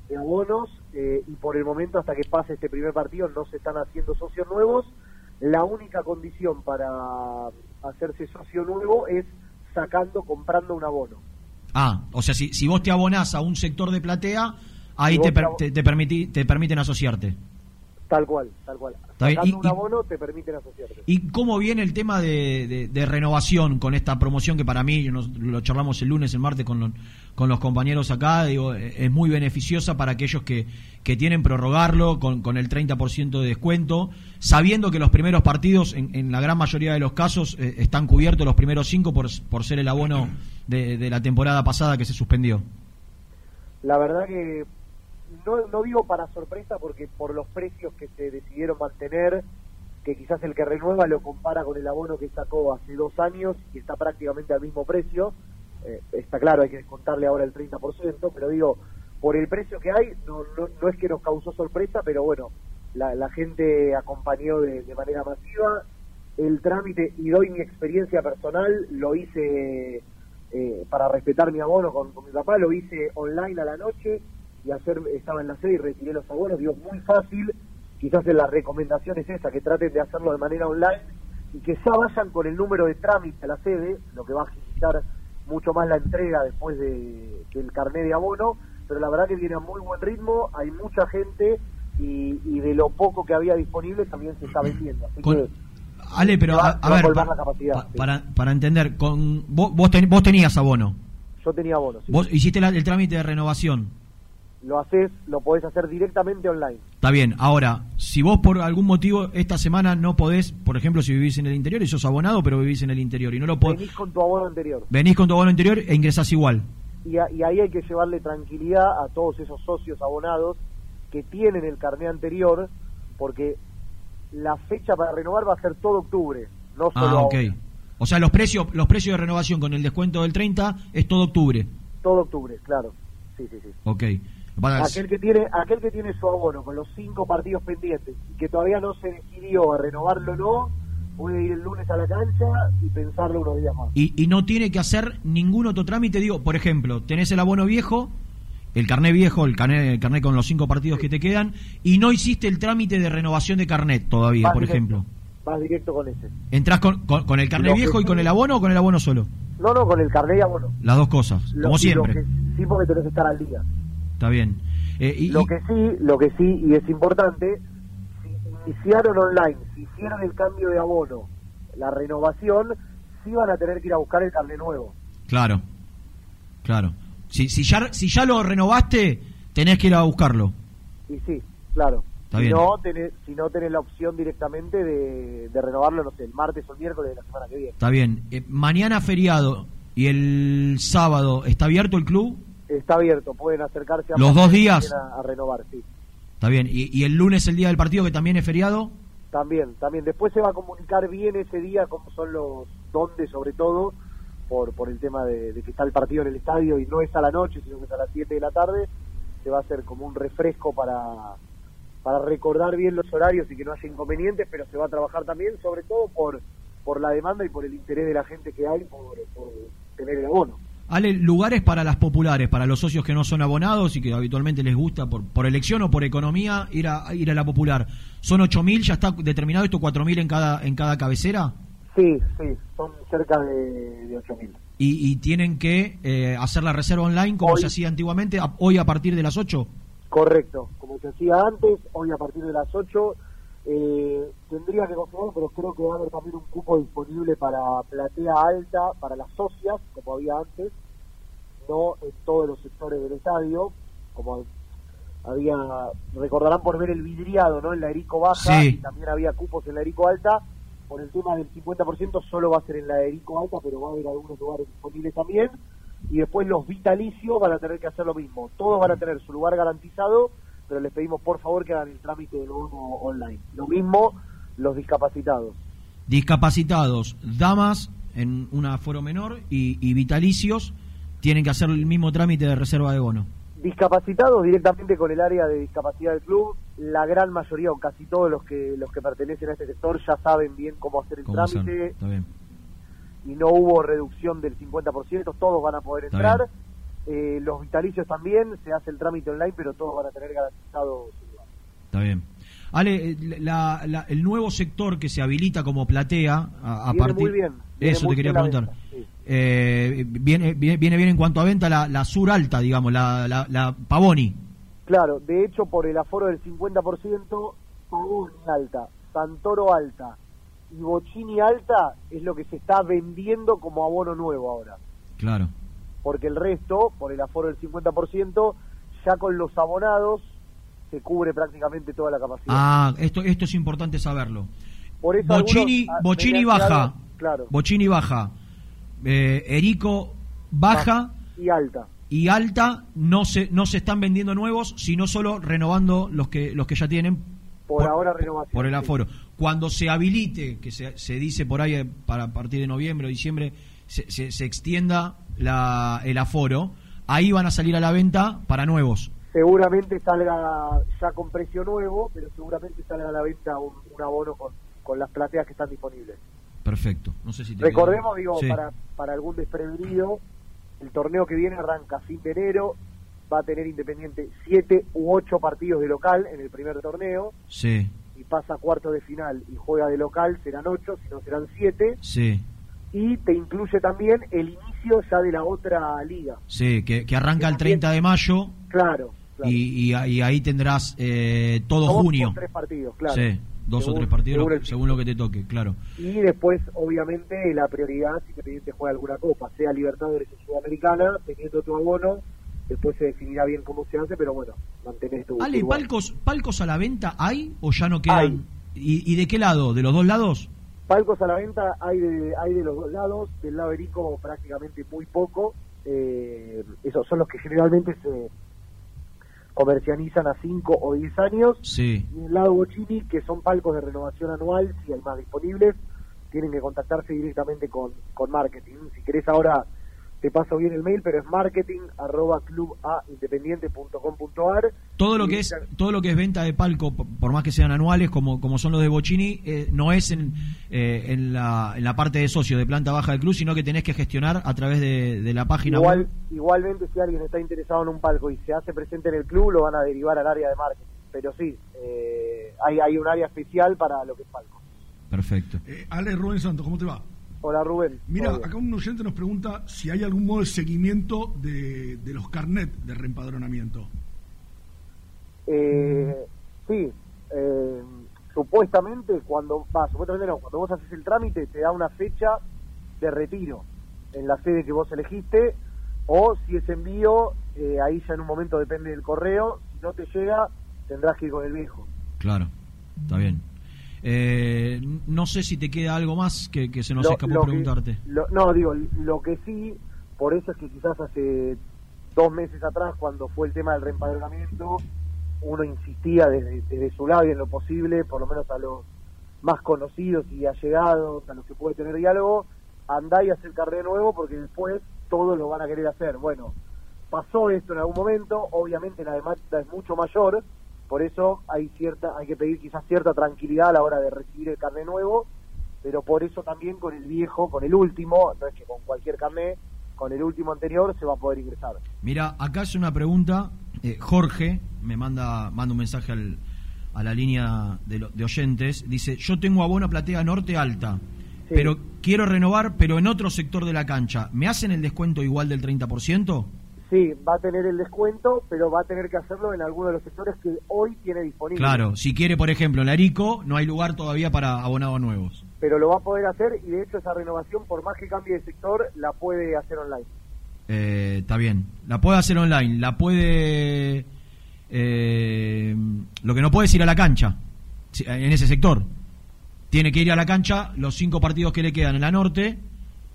de abonos eh, y por el momento hasta que pase este primer partido no se están haciendo socios nuevos. La única condición para hacerse socio nuevo es sacando, comprando un abono. Ah, o sea, si, si vos te abonás a un sector de platea, ahí Si te, per- te, te permití- te permiten asociarte. Tal cual, tal cual. Sacando y- un y- abono te permiten asociarte. ¿Y cómo viene el tema de, de- de renovación con esta promoción que para mí, nos, lo charlamos el lunes, el martes con, lo- con los compañeros acá, digo, eh, es muy beneficiosa para aquellos que, que tienen prorrogarlo con, con el 30% de descuento, sabiendo que los primeros partidos, en, en la gran mayoría de los casos, eh, están cubiertos los primeros cinco por, por ser el abono de, de la temporada pasada que se suspendió. La verdad que no, no digo para sorpresa porque por los precios que se decidieron mantener, que quizás el que renueva lo compara con el abono que sacó hace dos años y está prácticamente al mismo precio. Eh, está claro, hay que descontarle ahora el 30%, pero digo, por el precio que hay, no, no, no es que nos causó sorpresa, pero bueno, la, gente acompañó de manera masiva el trámite y doy mi experiencia personal, lo hice eh, para respetar mi abono con, con mi papá, lo hice online a la noche y ayer estaba en la sede y retiré los abonos, digo, muy fácil, quizás en la recomendación es esa, que traten de hacerlo de manera online y que ya vayan con el número de trámite a la sede, lo que va a agilizar mucho más la entrega después de, del carnet de abono, pero la verdad que viene a muy buen ritmo, hay mucha gente y, y de lo poco que había disponible también se está vendiendo. Así que Ale, pero va- a, ver, colmar pa- la capacidad, pa- sí. para, para entender, con vos, vos, ten- vos tenías abono, yo tenía abono. sí. vos hiciste la- el trámite de renovación. Lo haces, lo podés hacer directamente online. Está bien, ahora, si vos por algún motivo esta semana no podés, por ejemplo, si vivís en el interior y sos abonado, pero vivís en el interior y no lo podés, Venís con tu abono anterior. venís con tu abono interior e ingresás igual. Y, a- y ahí hay que llevarle tranquilidad a todos esos socios abonados que tienen el carnet anterior, porque la fecha para renovar va a ser todo octubre, no solo Ah, ok. ahora. O sea, los precios los precios de renovación con el descuento del 30 es todo octubre. Todo octubre, claro. Sí, sí, sí. Ok. Para- Aquel que tiene aquel que tiene su abono con los cinco partidos pendientes y que todavía no se decidió a renovarlo o no, puede ir el lunes a la cancha y pensarlo unos días más. y, y no tiene que hacer ningún otro trámite. Digo, por ejemplo, tenés el abono viejo, el carnet viejo, el carnet, el carnet con los cinco partidos que te quedan, y no hiciste el trámite de renovación de carnet todavía, Vas por directo, ejemplo. Vas directo con ese. ¿Entrás con, con- con el carnet Lo que viejo y con el abono o con el abono solo? No, no, con el carnet y abono. Las dos cosas, Lo- como siempre. que- sí, porque tenés que estar al día. Está bien. Eh, y, Lo que sí, lo que sí, y es importante, si iniciaron online, si hicieron el cambio de abono, la renovación, sí van a tener que ir a buscar el carnet nuevo. Claro, claro. Si, si, ya, si ya lo renovaste, tenés que ir a buscarlo. Y sí, claro. Está si, bien. No, tenés, si no tenés la opción directamente de, de renovarlo, no sé, el martes o el miércoles de la semana que viene. Está bien. Eh, mañana feriado y el sábado, ¿está abierto el club? Está abierto, pueden acercarse a ¿Los dos días? A, a renovar, sí. Está bien. ¿Y, y el lunes, el día del partido, que también es feriado? También, también. Después se va a comunicar bien ese día cómo son los, dónde sobre todo, por, por el tema de, que está el partido en el estadio y no es a la noche, sino que es a las 7 de la tarde. Se va a hacer como un refresco para, para recordar bien los horarios y que no haya inconvenientes, pero se va a trabajar también, sobre todo por, por la demanda y por el interés de la gente que hay por, por tener el abono. Ale, lugares para las populares, para los socios que no son abonados y que habitualmente les gusta por, por elección o por economía ir a, ir a la popular. ¿Son 8.000? ¿Ya está determinado esto? ¿4.000 en cada, en cada cabecera? Sí, sí, son cerca de, de 8.000. Y, y tienen que eh, hacer la reserva online como Hoy. se hacía antiguamente, a- hoy a partir de las 8. Correcto, como se hacía antes, hoy a partir de las 8 eh, tendría que confirmar, pero creo que va a haber también un cupo disponible para platea alta, para las socias, como había antes, no en todos los sectores del estadio, como había, recordarán por ver el vidriado, ¿no? En la Erico Baja, Sí. y también había cupos en la Erico Alta, por el tema del 50% solo va a ser en la Erico Alta, pero va a haber algunos lugares disponibles también, y después los vitalicios van a tener que hacer lo mismo, todos van a tener su lugar garantizado, pero les pedimos por favor que hagan el trámite del bono online. Lo mismo los discapacitados. Discapacitados, damas en un aforo menor y vitalicios tienen que hacer el mismo trámite de reserva de bono. Discapacitados directamente con el área de discapacidad del club. La gran mayoría o casi todos los que los que pertenecen a este sector ya saben bien cómo hacer el ¿Cómo trámite Está bien. y no hubo reducción del 50%, todos van a poder Está entrar. Eh, los vitalicios también, se hace el trámite online, pero todos van a tener garantizado su lugar. Está bien. Ale, eh, la- la- el nuevo sector que se habilita como platea a, partir muy bien, eso te quería preguntar. venta. Eh, viene, viene viene bien en cuanto a venta la, la sur alta, digamos, la, la, la Pavoni. Claro, de hecho, por el aforo del 50%, Pavoni alta, Santoro alta y Bocini alta es lo que se está vendiendo como abono nuevo ahora. Claro. Porque el resto, por el aforo del 50%, ya con los abonados se cubre prácticamente toda la capacidad. Ah, esto, esto es importante saberlo. Por eso Bocini, algunos, ah, Bocini baja. algo- claro. Bocini baja. Eh, Erico baja. Y alta. Y alta no se, no se están vendiendo nuevos, sino solo renovando los que, los que ya tienen Por, ahora renovación. por el sí. aforo. Cuando se habilite, que se, se dice por ahí eh, para a partir de noviembre o diciembre, se, se- se extienda la, el aforo, ahí van a salir a la venta para nuevos. Seguramente salga ya con precio nuevo, pero seguramente salga a la venta un, un abono con, con las plateas que están disponibles. Perfecto. No sé si te Recordemos, digo, Sí. para, para algún desprevenido, el torneo que viene arranca fin de enero, va a tener Independiente siete u ocho partidos de local en el primer torneo, Sí, y pasa a cuarto de final y juega de local, serán ocho, si no serán siete, sí, y te incluye también el inicio ya de la otra liga. sí, que, que arranca el 30 de mayo Claro, claro. y, y, y ahí tendrás eh, todo junio. tres partidos, claro. Sí, dos Según- o tres partidos según lo- el según lo que te toque, claro. Y después, obviamente, la prioridad si Independiente juega alguna copa, sea Libertadores o Sudamericana, teniendo tu abono, después se definirá bien cómo se hace, pero bueno, mantenés tu. Ale, tu. ¿palcos, ¿palcos a la venta hay o ya no quedan? Hay. ¿Y, y de qué lado? ¿De los dos lados? Palcos a la venta hay de, hay de los dos lados, del lado Erico prácticamente muy poco, eh, esos son los que generalmente se comercializan a 5 o 10 años, Sí. y del lado Bochini, que son palcos de renovación anual, si hay más disponibles, tienen que contactarse directamente con, con marketing. Si querés ahora te paso bien el mail, pero es marketing arroba clubaindependiente.com.ar. Todo lo que es todo lo que es venta de palco, por por más que sean anuales, como, como son los de Bocini, eh, no es en, eh, en, la, en la parte de socio de planta baja del club, sino que tenés que gestionar a través de, de la página Igual, web. igualmente, si alguien está interesado en un palco y se hace presente en el club, lo van a derivar al área de marketing. Pero sí, eh, hay, hay un área especial para lo que es palco. Perfecto. Eh, Ale Rubén Santos, ¿cómo te va? Hola Rubén. Mira, acá un oyente nos pregunta si hay algún modo de seguimiento de, de los carnet de reempadronamiento. Eh, sí, eh, supuestamente cuando va, supuestamente no, cuando vos haces el trámite te da una fecha de retiro en la sede que vos elegiste o si es envío, eh, ahí ya en un momento depende del correo, si no te llega tendrás que ir con el viejo. Claro, está bien. Eh, no sé si te queda algo más que, que se nos Lo- escapó lo que- preguntarte. lo- no, digo, lo que sí, por eso es que quizás hace dos meses atrás, cuando fue el tema del reempadronamiento, uno insistía desde, desde su lado y en lo posible, por lo menos a los más conocidos y allegados, a los que puede tener diálogo, andá y haz el carnet nuevo porque después todos lo van a querer hacer. Bueno, pasó esto en algún momento, obviamente la demanda es mucho mayor, por eso hay cierta, hay que pedir quizás cierta tranquilidad a la hora de recibir el carnet nuevo, pero por eso también con el viejo, con el último, no es que con cualquier carnet, con el último anterior se va a poder ingresar. Mira, acá es una pregunta. eh, Jorge me manda, manda un mensaje al- a la línea de, lo- de oyentes. Dice: Yo tengo abono platea norte alta, pero quiero renovar, pero en otro sector de la cancha. ¿Me hacen el descuento igual del 30%? Sí, va a tener el descuento, pero va a tener que hacerlo en alguno de los sectores que hoy tiene disponible. Claro, si quiere, por ejemplo, en la Arico, no hay lugar todavía para abonados nuevos. Pero lo va a poder hacer y de hecho esa renovación, por más que cambie de sector, la puede hacer online. Eh, está bien. La puede hacer online, la puede. eh, lo que no puede es ir a la cancha, en ese sector. Tiene que ir a la cancha los cinco partidos que le quedan en la norte.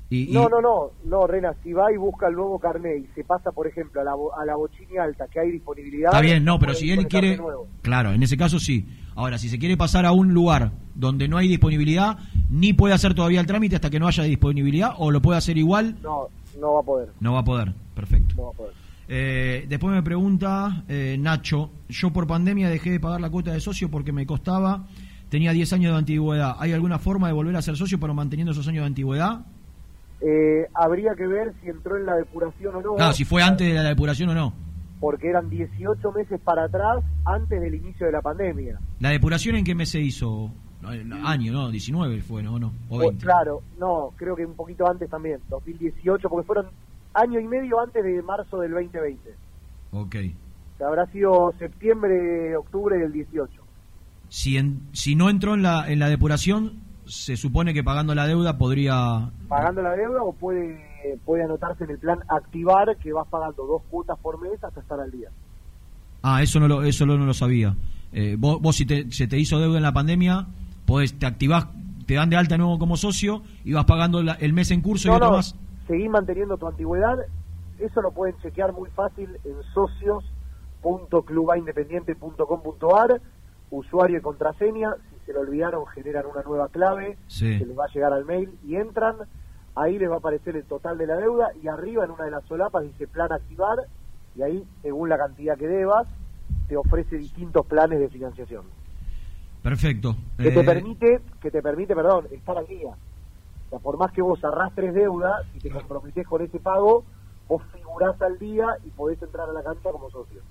Y, y- No, no, no, no, Rena, si va y busca el nuevo carnet y se pasa, por ejemplo, a la, a la bochini alta, que hay disponibilidad. Está bien, no, pero si él quiere. Claro, en ese caso sí. Ahora, si se quiere pasar a un lugar donde no hay disponibilidad, ni puede hacer todavía el trámite hasta que no haya disponibilidad, o lo puede hacer igual, No, no va a poder. no va a poder. Perfecto. No va a poder. Eh, después me pregunta eh, Nacho, yo por pandemia dejé de pagar la cuota de socio porque me costaba, tenía 10 años de antigüedad. ¿Hay alguna forma de volver a ser socio pero manteniendo esos años de antigüedad? Eh, habría que ver si entró en la depuración o no. Claro, si fue antes de la depuración o no. Porque eran 18 meses para atrás antes del inicio de la pandemia. ¿La depuración en qué mes se hizo? Año, ¿no? 19 fue, ¿no? ¿O no? ¿O O- 20? claro, no, creo que un poquito antes también, 2018, porque fueron año y medio antes de marzo del 2020. Ok. Habrá sido septiembre, octubre del 18. Si, en- si no entró en la, en la depuración, se supone que pagando la deuda podría... Pagando la deuda o puede, puede anotarse en el plan activar que vas pagando dos cuotas por mes hasta estar al día. Ah, eso no lo, eso no lo sabía. Eh, vos, vos si te, se te hizo deuda en la pandemia, podés, te activás, te dan de alta de nuevo como socio y vas pagando la- el mes en curso y otro no, más. seguí manteniendo tu antigüedad. Eso lo pueden chequear muy fácil en socios.clubaindependiente.com.ar, usuario y contraseña. Se lo olvidaron, generan una nueva clave Sí. que les va a llegar al mail y entran. Ahí les va a aparecer el total de la deuda y arriba en una de las solapas dice plan activar y ahí, según la cantidad que debas, te ofrece distintos planes de financiación. Perfecto. que te Eh, permite, que te permite, perdón, estar al día. O sea, por más que vos arrastres deuda, si te comprometés con ese pago, vos figurás al día y podés entrar a la cancha como socio.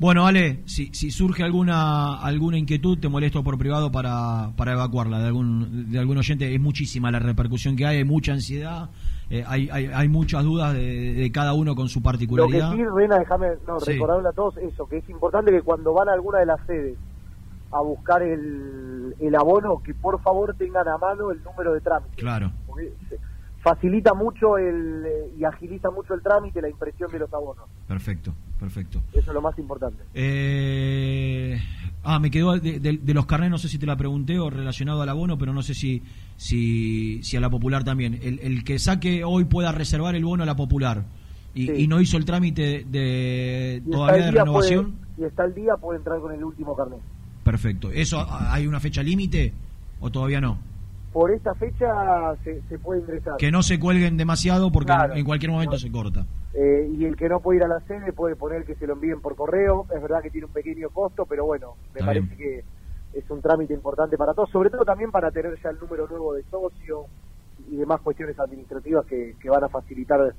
Bueno, Ale, si, si surge alguna alguna inquietud, te molesto por privado para, para evacuarla de algún de algún oyente. Es muchísima la repercusión que hay, hay mucha ansiedad, eh, hay, hay, hay muchas dudas de, de cada uno con su Lo que particularidad. sí, Rena, déjame no, Sí. recordarle a todos eso, que es importante que cuando van a alguna de las sedes a buscar el, el abono, que por favor tengan a mano el número de trámite. Claro. Porque facilita mucho el eh, y agiliza mucho el trámite, la impresión de los abonos. Perfecto, perfecto. Eso es lo más importante. Eh, ah, me quedó de, de- de los carnés, no sé si te la pregunté o relacionado al abono, pero no sé si si, si a la popular también. El, el que saque hoy pueda reservar el bono a la popular y, Sí. y no hizo el trámite de Y todavía de renovación. puede- si está el día, puede entrar con el último carnet. Perfecto. ¿Eso hay una fecha límite o todavía no? Por esta fecha se, se puede ingresar. Que no se cuelguen demasiado porque Claro. en cualquier momento se corta. Eh, y el que no puede ir a la sede puede poner que se lo envíen por correo. Es verdad que tiene un pequeño costo, pero bueno, me Está parece que es un trámite importante para todos, sobre todo también para tener ya el número nuevo de socio y demás cuestiones administrativas que, que van a facilitar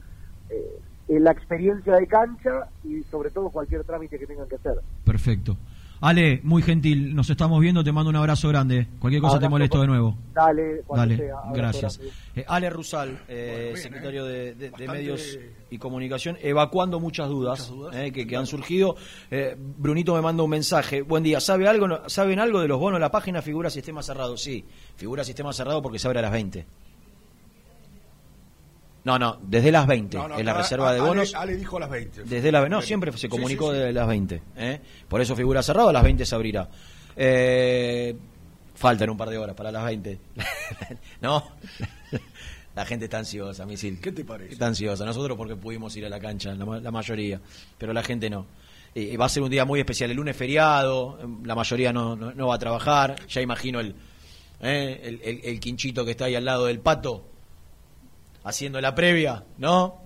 eh, la experiencia de cancha y sobre todo cualquier trámite que tengan que hacer. Perfecto. Ale, muy gentil, nos estamos viendo, te mando un abrazo grande. Cualquier cosa te molesto de nuevo. Dale, cuando Dale, sea. Gracias. Eh, Ale Rusal, eh, secretario de, de- de Medios y Comunicación, evacuando muchas dudas, eh, que, que han surgido. Eh, Brunito me manda un mensaje. Buen día, ¿sabe algo, no- ¿saben algo de los bonos? La página figura sistema cerrado. Sí, figura sistema cerrado porque se abre a las 20. No, no, desde las 20 No, no, es la Ale- reserva de Ale- bonos. Ale dijo a las 20. Desde las no, siempre se comunicó desde las 20. ¿eh? Por eso figura cerrado, a las 20 se abrirá. Eh, faltan un par de horas para las 20. ¿No? La gente está ansiosa, Misil. ¿Qué te parece? Está ansiosa. Nosotros porque pudimos ir a la cancha, la, ma- la mayoría. Pero la gente no. Eh, va a ser un día muy especial. El lunes feriado, la mayoría no, no, no va a trabajar. Ya imagino el, eh, el, el- el quinchito que está ahí al lado del pato, haciendo la previa, ¿no?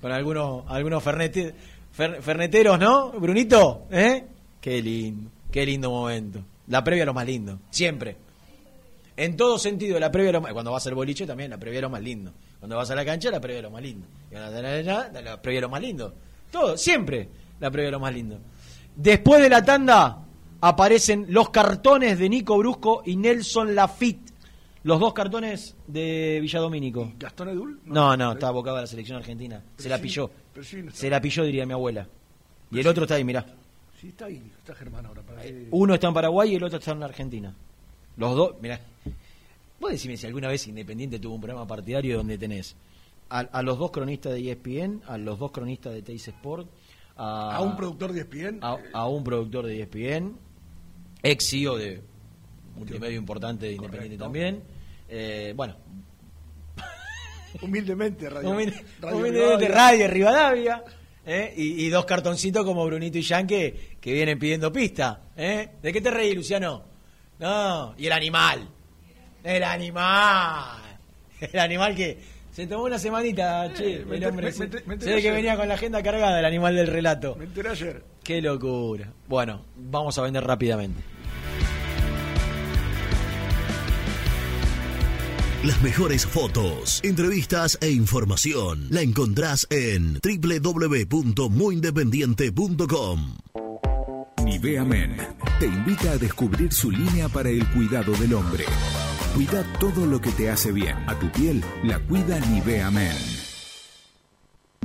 Con algunos, algunos fernete- fer- ferneteros, ¿no? Brunito, ¿eh? Qué lindo, qué lindo momento. La previa lo más lindo, siempre. En todo sentido, la previa es lo más... Cuando vas al boliche también, la previa es lo más lindo. Cuando vas a la cancha, la previa es lo más lindo. Y cuando vas allá, la previa es lo más lindo. Todo, siempre, la previa lo más lindo. Después de la tanda, aparecen los cartones de Nico Brusco y Nelson Lafitte. Los dos cartones de Villadomínico. ¿Gastón Edul? No, no, está abocado a la selección argentina. Se la sí, pilló. sí, no. Se la pilló, diría mi abuela. Y el otro está ahí, mirá. Sí, está ahí, está Germán ahora. Para que- Uno está en Paraguay y el otro está en Argentina. Los dos, mirá. Vos decime si alguna vez Independiente tuvo un programa partidario donde tenés a, a los dos cronistas de E ESPN, a los dos cronistas de Teis Sport, a, A un productor de E ESPN. a, a un productor de E ESPN, ex CEO de multimedio importante de Independiente también. Eh, bueno, Humildemente, Radio, Humilde- Radio humildemente, Rivadavia. Radio Rivadavia. ¿eh? Y, y dos cartoncitos como Brunito y Jean que, que vienen pidiendo pista. ¿eh? ¿De qué te reí, Luciano? No, y el animal. El animal. El animal que se tomó una semanita, che, Eh, el enter- hombre. me- se- me ve que venía con la agenda cargada, el animal del relato. Me enteré ayer. Qué locura. Bueno, vamos a vender rápidamente. Las mejores fotos, entrevistas e información la encontrás en www.muyindependiente.com. Nivea Men te invita a descubrir su línea para el cuidado del hombre. Cuida todo lo que te hace bien. A tu piel la cuida Nivea Men.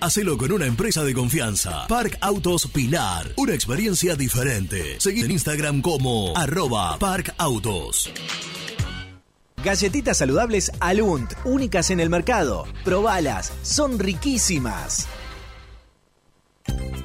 Hacelo con una empresa de confianza. Park Autos Pilar. Una experiencia diferente. Seguid en Instagram como arroba Park Autos. Galletitas saludables Alunt, únicas en el mercado. Probalas, son riquísimas.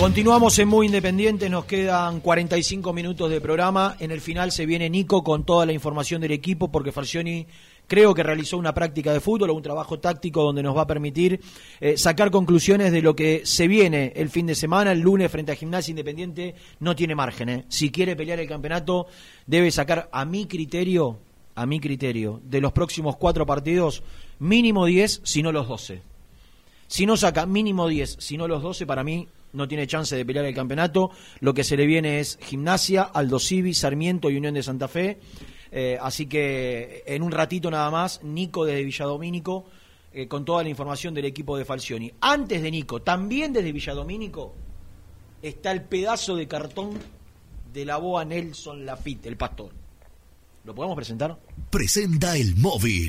Continuamos en Muy Independiente, nos quedan 45 minutos de programa. En el final se viene Nico con toda la información del equipo porque Falcioni creo que realizó una práctica de fútbol o un trabajo táctico donde nos va a permitir eh, sacar conclusiones de lo que se viene el fin de semana. El lunes frente a Gimnasia Independiente no tiene margen. ¿eh? Si quiere pelear el campeonato debe sacar a mi criterio, a mi criterio, de los próximos cuatro partidos mínimo 10, si no los 12. Si no saca mínimo 10, si no los 12, para mí no tiene chance de pelear el campeonato. Lo que se le viene es Gimnasia, Aldo Civi, Sarmiento y Unión de Santa Fe. Eh, así que en un ratito nada más, Nico desde Villadomínico eh, con toda la información del equipo de Falcioni. Antes de Nico, también desde Villadomínico, está el pedazo de cartón de la boa Nelson Lafitte, el pastor. ¿Lo podemos presentar? Presenta el móvil.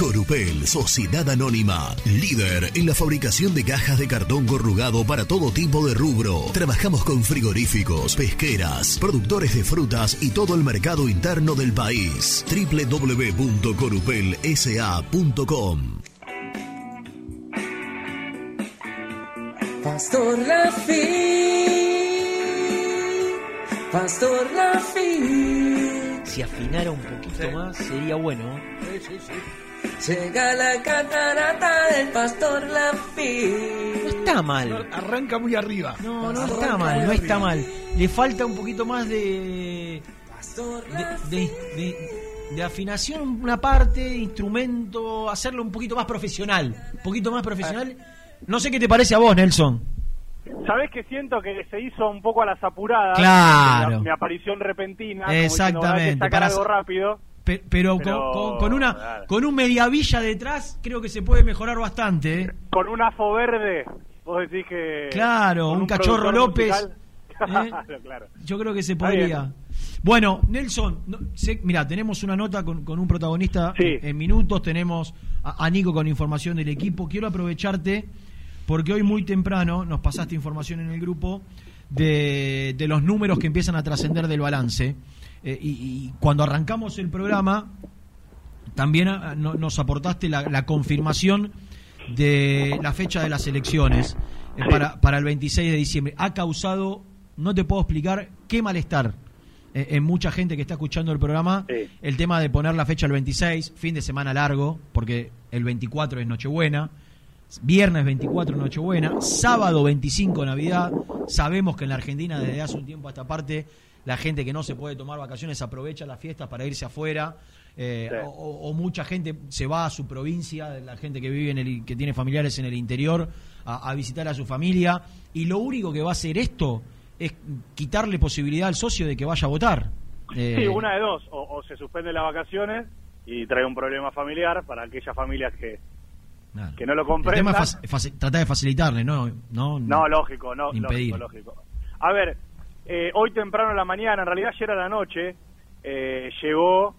Corupel, Sociedad Anónima, líder en la fabricación de cajas de cartón corrugado para todo tipo de rubro. Trabajamos con frigoríficos, pesqueras, productores de frutas y todo el mercado interno del país. www.corupelsa.com Pastor Lafi. Pastor Lafi. Si afinara un poquito más sería bueno. Llega la catarata del Pastor Lafi. No está mal. Arranca muy arriba. No, no está mal, no está mal. Le falta un poquito más de. de, de- de- de afinación, una parte, instrumento, hacerlo un poquito más profesional. Un poquito más profesional. No sé qué te parece a vos, Nelson. ¿Sabés que siento que se hizo un poco a las apuradas? Claro. Mi, aparición repentina. como diciendo, Exactamente, "Hay que sacar para algo rápido. Pe- pero, con- Pero, con, con una claro. con un mediavilla detrás creo que se puede mejorar bastante. ¿eh? Con un afo verde, vos decís que... Claro, un Cachorro López. ¿eh? Claro. Yo creo que se podría. Bueno, Nelson, no, tenemos una nota con, con un protagonista en, en minutos, tenemos a, a Nico con información del equipo. Quiero aprovecharte porque hoy muy temprano nos pasaste información en el grupo de, de los números que empiezan a trascender del balance. Eh, y, y cuando arrancamos el programa, también ah, no- nos aportaste la, la confirmación de la fecha de las elecciones eh, para, para el 26 de diciembre. Ha causado, no te puedo explicar, qué malestar eh, en mucha gente que está escuchando el programa el tema de poner la fecha el 26, fin de semana largo, porque el 24 es Nochebuena. Viernes 24 Nochebuena, sábado 25 Navidad. Sabemos que en la Argentina desde hace un tiempo a esta parte la gente que no se puede tomar vacaciones aprovecha las fiestas para irse afuera. eh, Sí. o, mucha gente se va a su provincia, la gente que vive en el, que tiene familiares en el interior, a, a visitar a su familia. Y lo único que va a hacer esto es quitarle posibilidad al socio de que vaya a votar. Eh, Sí, una de dos. O, o se suspenden las vacaciones y trae un problema familiar para aquellas familias que, que no lo el tema comprendan. es faci- tratar de facilitarle, ¿no? No, No, lógico, no, Impedir. lógico, lógico. A ver, eh, hoy temprano en la mañana, en realidad ayer a la noche, eh, llegó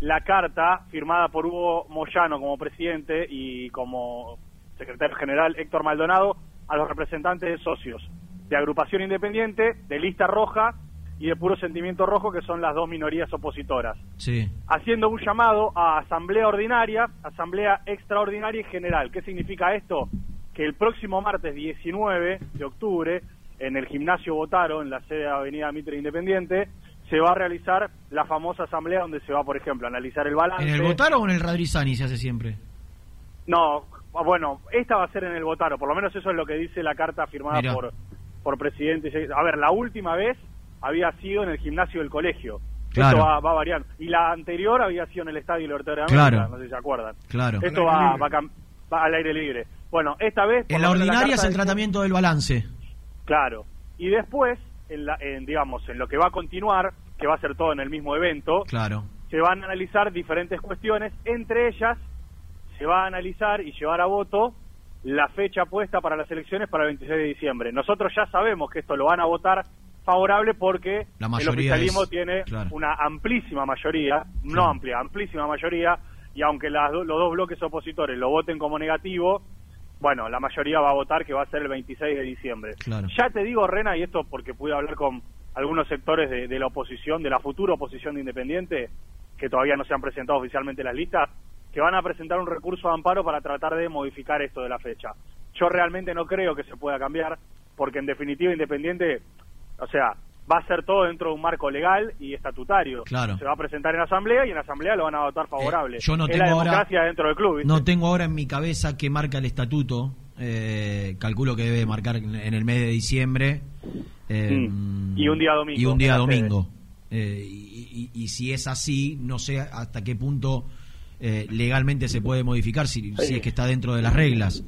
la carta firmada por Hugo Moyano como presidente y como secretario general Héctor Maldonado a los representantes de socios de agrupación independiente, de lista roja y de puro sentimiento rojo, que son las dos minorías opositoras Sí. haciendo un llamado a asamblea ordinaria, asamblea extraordinaria y general. ¿Qué significa esto? Que el próximo martes 19 de octubre, en el gimnasio Botaro, en la sede de Avenida Mitre Independiente, se va a realizar la famosa asamblea donde se va, por ejemplo, a analizar el balance. ¿En el Botaro o en el Radrizani se hace siempre? No, bueno, esta va a ser en el Botaro, por lo menos eso es lo que dice la carta firmada Mirá. por, por presidente. A ver, la última vez había sido en el gimnasio del colegio. Claro. Esto va, va variando. Y la anterior había sido en el Estadio Libertador de América, Claro. no sé si se acuerdan. Claro. Esto va, va, va al aire libre. Bueno, esta vez... En la ordinaria es el tratamiento del balance. Claro. Y después, en la, en, digamos, en lo que va a continuar, que va a ser todo en el mismo evento, Claro. se van a analizar diferentes cuestiones, entre ellas se va a analizar y llevar a voto la fecha puesta para las elecciones para el 26 de diciembre. Nosotros ya sabemos que esto lo van a votar favorable porque La el oficialismo es- tiene claro. una amplísima mayoría, no amplia, amplísima mayoría, y aunque las los dos bloques opositores lo voten como negativo, bueno, la mayoría va a votar que va a ser el 26 de diciembre. Claro. Ya te digo, Rena, y esto porque pude hablar con algunos sectores de, de la oposición, de la futura oposición de Independiente, que todavía no se han presentado oficialmente las listas, que van a presentar un recurso de amparo para tratar de modificar esto de la fecha. Yo realmente no creo que se pueda cambiar, porque en definitiva Independiente, o sea, va a ser todo dentro de un marco legal y estatutario. Claro. Se va a presentar en asamblea y en asamblea lo van a votar favorable. Eh, yo no es tengo la ahora- democracia dentro del club. ¿viste? No tengo ahora en mi cabeza qué marca el estatuto. eh, calculo que debe marcar en el mes de diciembre. eh, Mm. Y un día domingo, Y un día domingo. Eh, y, y- y si es así, no sé hasta qué punto legalmente se puede modificar, si, si es que está dentro de las reglas.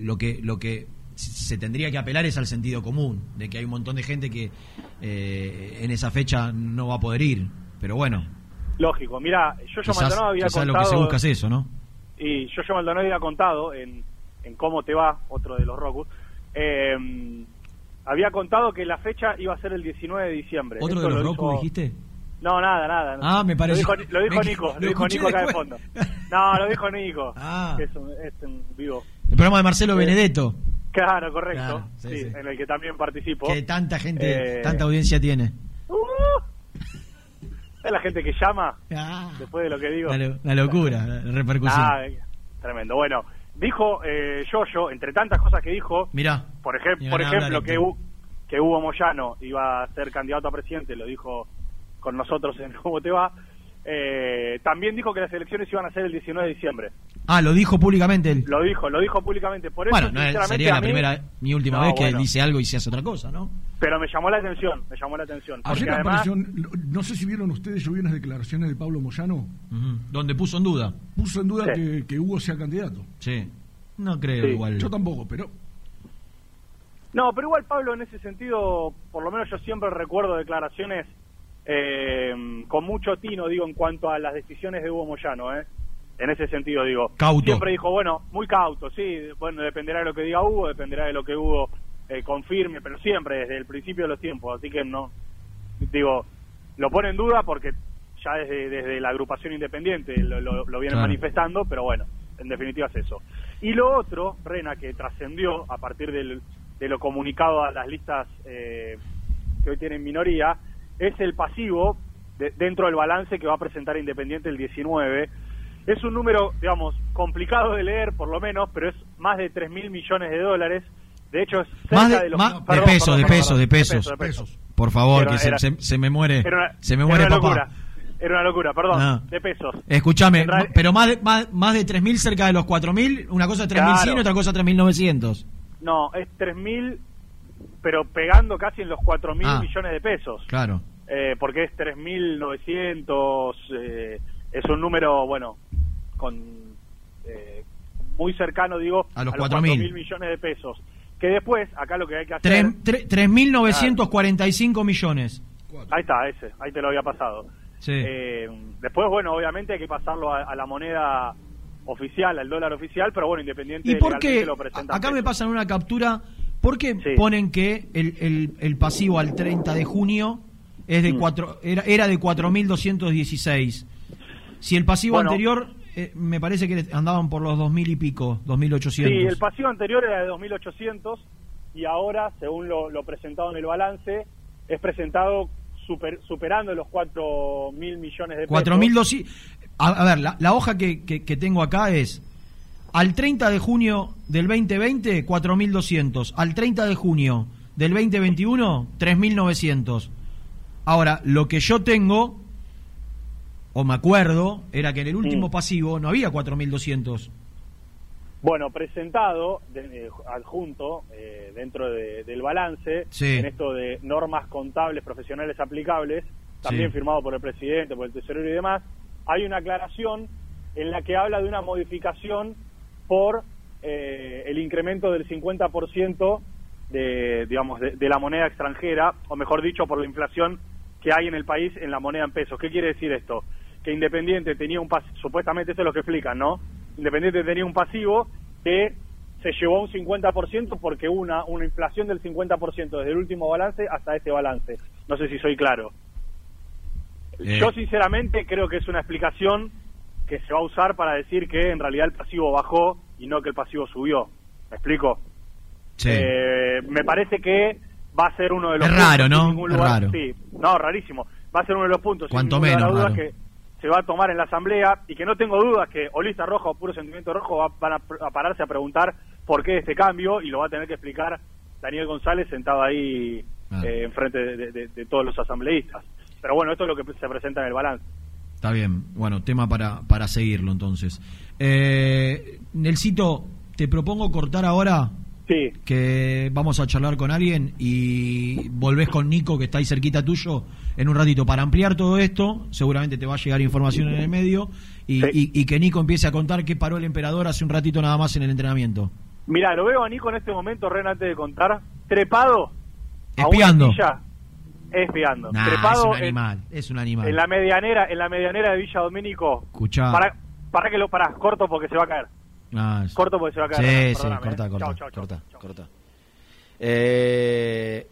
Lo que lo que se tendría que apelar es al sentido común, de que hay un montón de gente que eh, en esa fecha no va a poder ir. Pero bueno, Lógico. Mira, yo yo Maldonado había quizás lo contado... que se busca es eso, ¿no? Y yo, yo Maldonado había contado en, en Cómo te va, otro de los Rocus, eh, había contado que la fecha iba a ser el 19 de diciembre. ¿Otro Esto de los lo Roku hizo- dijiste? No, nada, nada. Ah, me pareció- Lo dijo, lo dijo me- Nico, lo dijo Nico acá de fondo. No, lo dijo Nico. Ah. que Es un, es un vivo. El programa de Marcelo Eh, Benedetto, Claro, correcto. Claro, sí, sí, sí. en el que también participo. que tanta gente, Eh, tanta audiencia tiene. Es la gente que llama Ah. después de lo que digo. La, lo- la locura, la repercusión. Ah, tremendo. Bueno, dijo eh, Yoyo, entre tantas cosas que dijo, Mirá. por, ejem- Ni por ejemplo, que, que Hugo Moyano iba a ser candidato a presidente, lo dijo con nosotros en ¿Cómo te va? Eh, también dijo que las elecciones iban a ser el 19 de diciembre. Ah, lo dijo públicamente él. Lo dijo, lo dijo públicamente. Por eso, Bueno, no sería la mí- primera ni última No, vez que bueno. dice algo y se hace otra cosa, ¿no? Pero me llamó la atención, me llamó la atención. Ayer además, apareció, no sé si vieron ustedes, yo vi unas declaraciones de Pablo Moyano, Donde puso en duda. puso en duda Sí. que, que Hugo sea candidato. Sí. No creo Sí. igual. Yo tampoco, pero No, pero igual Pablo en ese sentido, por lo menos yo siempre recuerdo declaraciones eh, con mucho tino, digo, en cuanto a las decisiones de Hugo Moyano, ¿eh? En ese sentido, digo. Cauto. Siempre dijo, bueno, muy cauto, sí, bueno, dependerá de lo que diga Hugo, dependerá de lo que Hugo eh, confirme, pero siempre, desde el principio de los tiempos, así que no, digo, lo pone en duda porque ya desde, desde la agrupación independiente lo, lo, lo vienen Claro. manifestando, pero bueno, en definitiva es eso. Y lo otro, Rena, que trascendió a partir del, de lo comunicado a las listas eh, que hoy tienen minoría, es el pasivo de- dentro del balance que va a presentar Independiente el 19. Es un número, digamos, complicado de leer, por lo menos, pero es más de 3 mil millones de dólares. De hecho, es cerca Más de, de los... más- perdón, de pesos, perdón, de perdón, pesos, de perdón, pesos. de pesos. Por favor, Era- que se, era- se- se me muere. Era una, se me era muere una papá. locura. Era una locura, perdón, Ah. de pesos. Escúchame, pero más de, más, más de 3.000 cerca de los 4.000, una cosa es 3.100 Claro. otra cosa es 3.900. No, es 3 mil, pero pegando casi en los 4 mil Ah. millones de pesos. Claro. Eh, porque es 3.900, eh, es un número, bueno, con eh, muy cercano, digo, A los los 4.000. mil millones de pesos. Que después, acá lo que hay que hacer... Tres- tre- 3.945 millones. Ahí está, ese, ahí te lo había pasado. Sí. Eh, después, bueno, obviamente hay que pasarlo a, a la moneda oficial, al dólar oficial, pero bueno, independiente ¿Y por qué? lo Acá me pasan una captura. ¿Por qué ponen que el, el, el pasivo al 30 de junio es Mm. de cuatro, era, era de 4.216? Si el pasivo Bueno. anterior eh, me parece que andaban por los 2.000 y pico, 2.800. Sí, el pasivo anterior era de 2.800 y ahora, según lo, lo presentado en el balance, es presentado super- superando los 4.000 millones de pesos. 4.200. A, a ver, la, la hoja que, que- que tengo acá es al 30 de junio del 2020, 4.200. Al 30 de junio del 2021, 3.900. Ahora, lo que yo tengo, o me acuerdo, era que en el último Mm. pasivo no había 4.200. Bueno, presentado, de- eh, adjunto, eh, dentro de- del balance, Sí. en esto de normas contables profesionales aplicables, también Sí. firmado por el presidente, por el tesorero y demás, hay una aclaración en la que habla de una modificación por eh, el incremento del 50% de, digamos, de, de la moneda extranjera, o mejor dicho, por la inflación que hay en el país en la moneda en pesos. ¿Qué quiere decir esto? Que Independiente tenía un pasivo, supuestamente esto es lo que explican, ¿no? Independiente tenía un pasivo que se llevó a un 50% porque una, una inflación del 50% desde el último balance hasta este balance. No sé si soy claro. Eh. Yo sinceramente creo que es una explicación que se va a usar para decir que en realidad el pasivo bajó y no que el pasivo subió. ¿Me explico? Sí. Eh, me parece que va a ser uno de los Es raro, puntos, ¿no? ningún Es lugar- raro. Sí, no, rarísimo. Va a ser uno de los puntos, Cuanto lugar menos que se va a tomar en la asamblea y que no tengo dudas que o lista roja o puro sentimiento rojo va- van a, pararse a preguntar por qué este cambio y lo va a tener que explicar Daniel González sentado ahí Ah. eh, enfrente de, de- de- de todos los asambleístas. Pero bueno, esto es lo que se presenta en el balance. Está bien, bueno, tema para, para seguirlo entonces. Eh, Nelsito, te propongo cortar ahora. Sí. Que vamos a charlar con alguien y volvés con Nico, que está ahí cerquita tuyo, en un ratito para ampliar todo esto. Seguramente te va a llegar información en el medio y, y- y que Nico empiece a contar qué paró el emperador hace un ratito nada más en el entrenamiento. Mira, lo veo a Nico en este momento, Ren, antes de contar, trepado. a una Espiando. Silla, espiando. Nah, trepado es un en- animal, es un animal. En la medianera, en la medianera de Villa Domínico. Escuchá. Para, para que lo para, corto porque se va a caer. Ah, es- Corto porque se va a caer. Sí, sí, corta, eh. corta, Chau, chau, chau. corta, corta. Eh,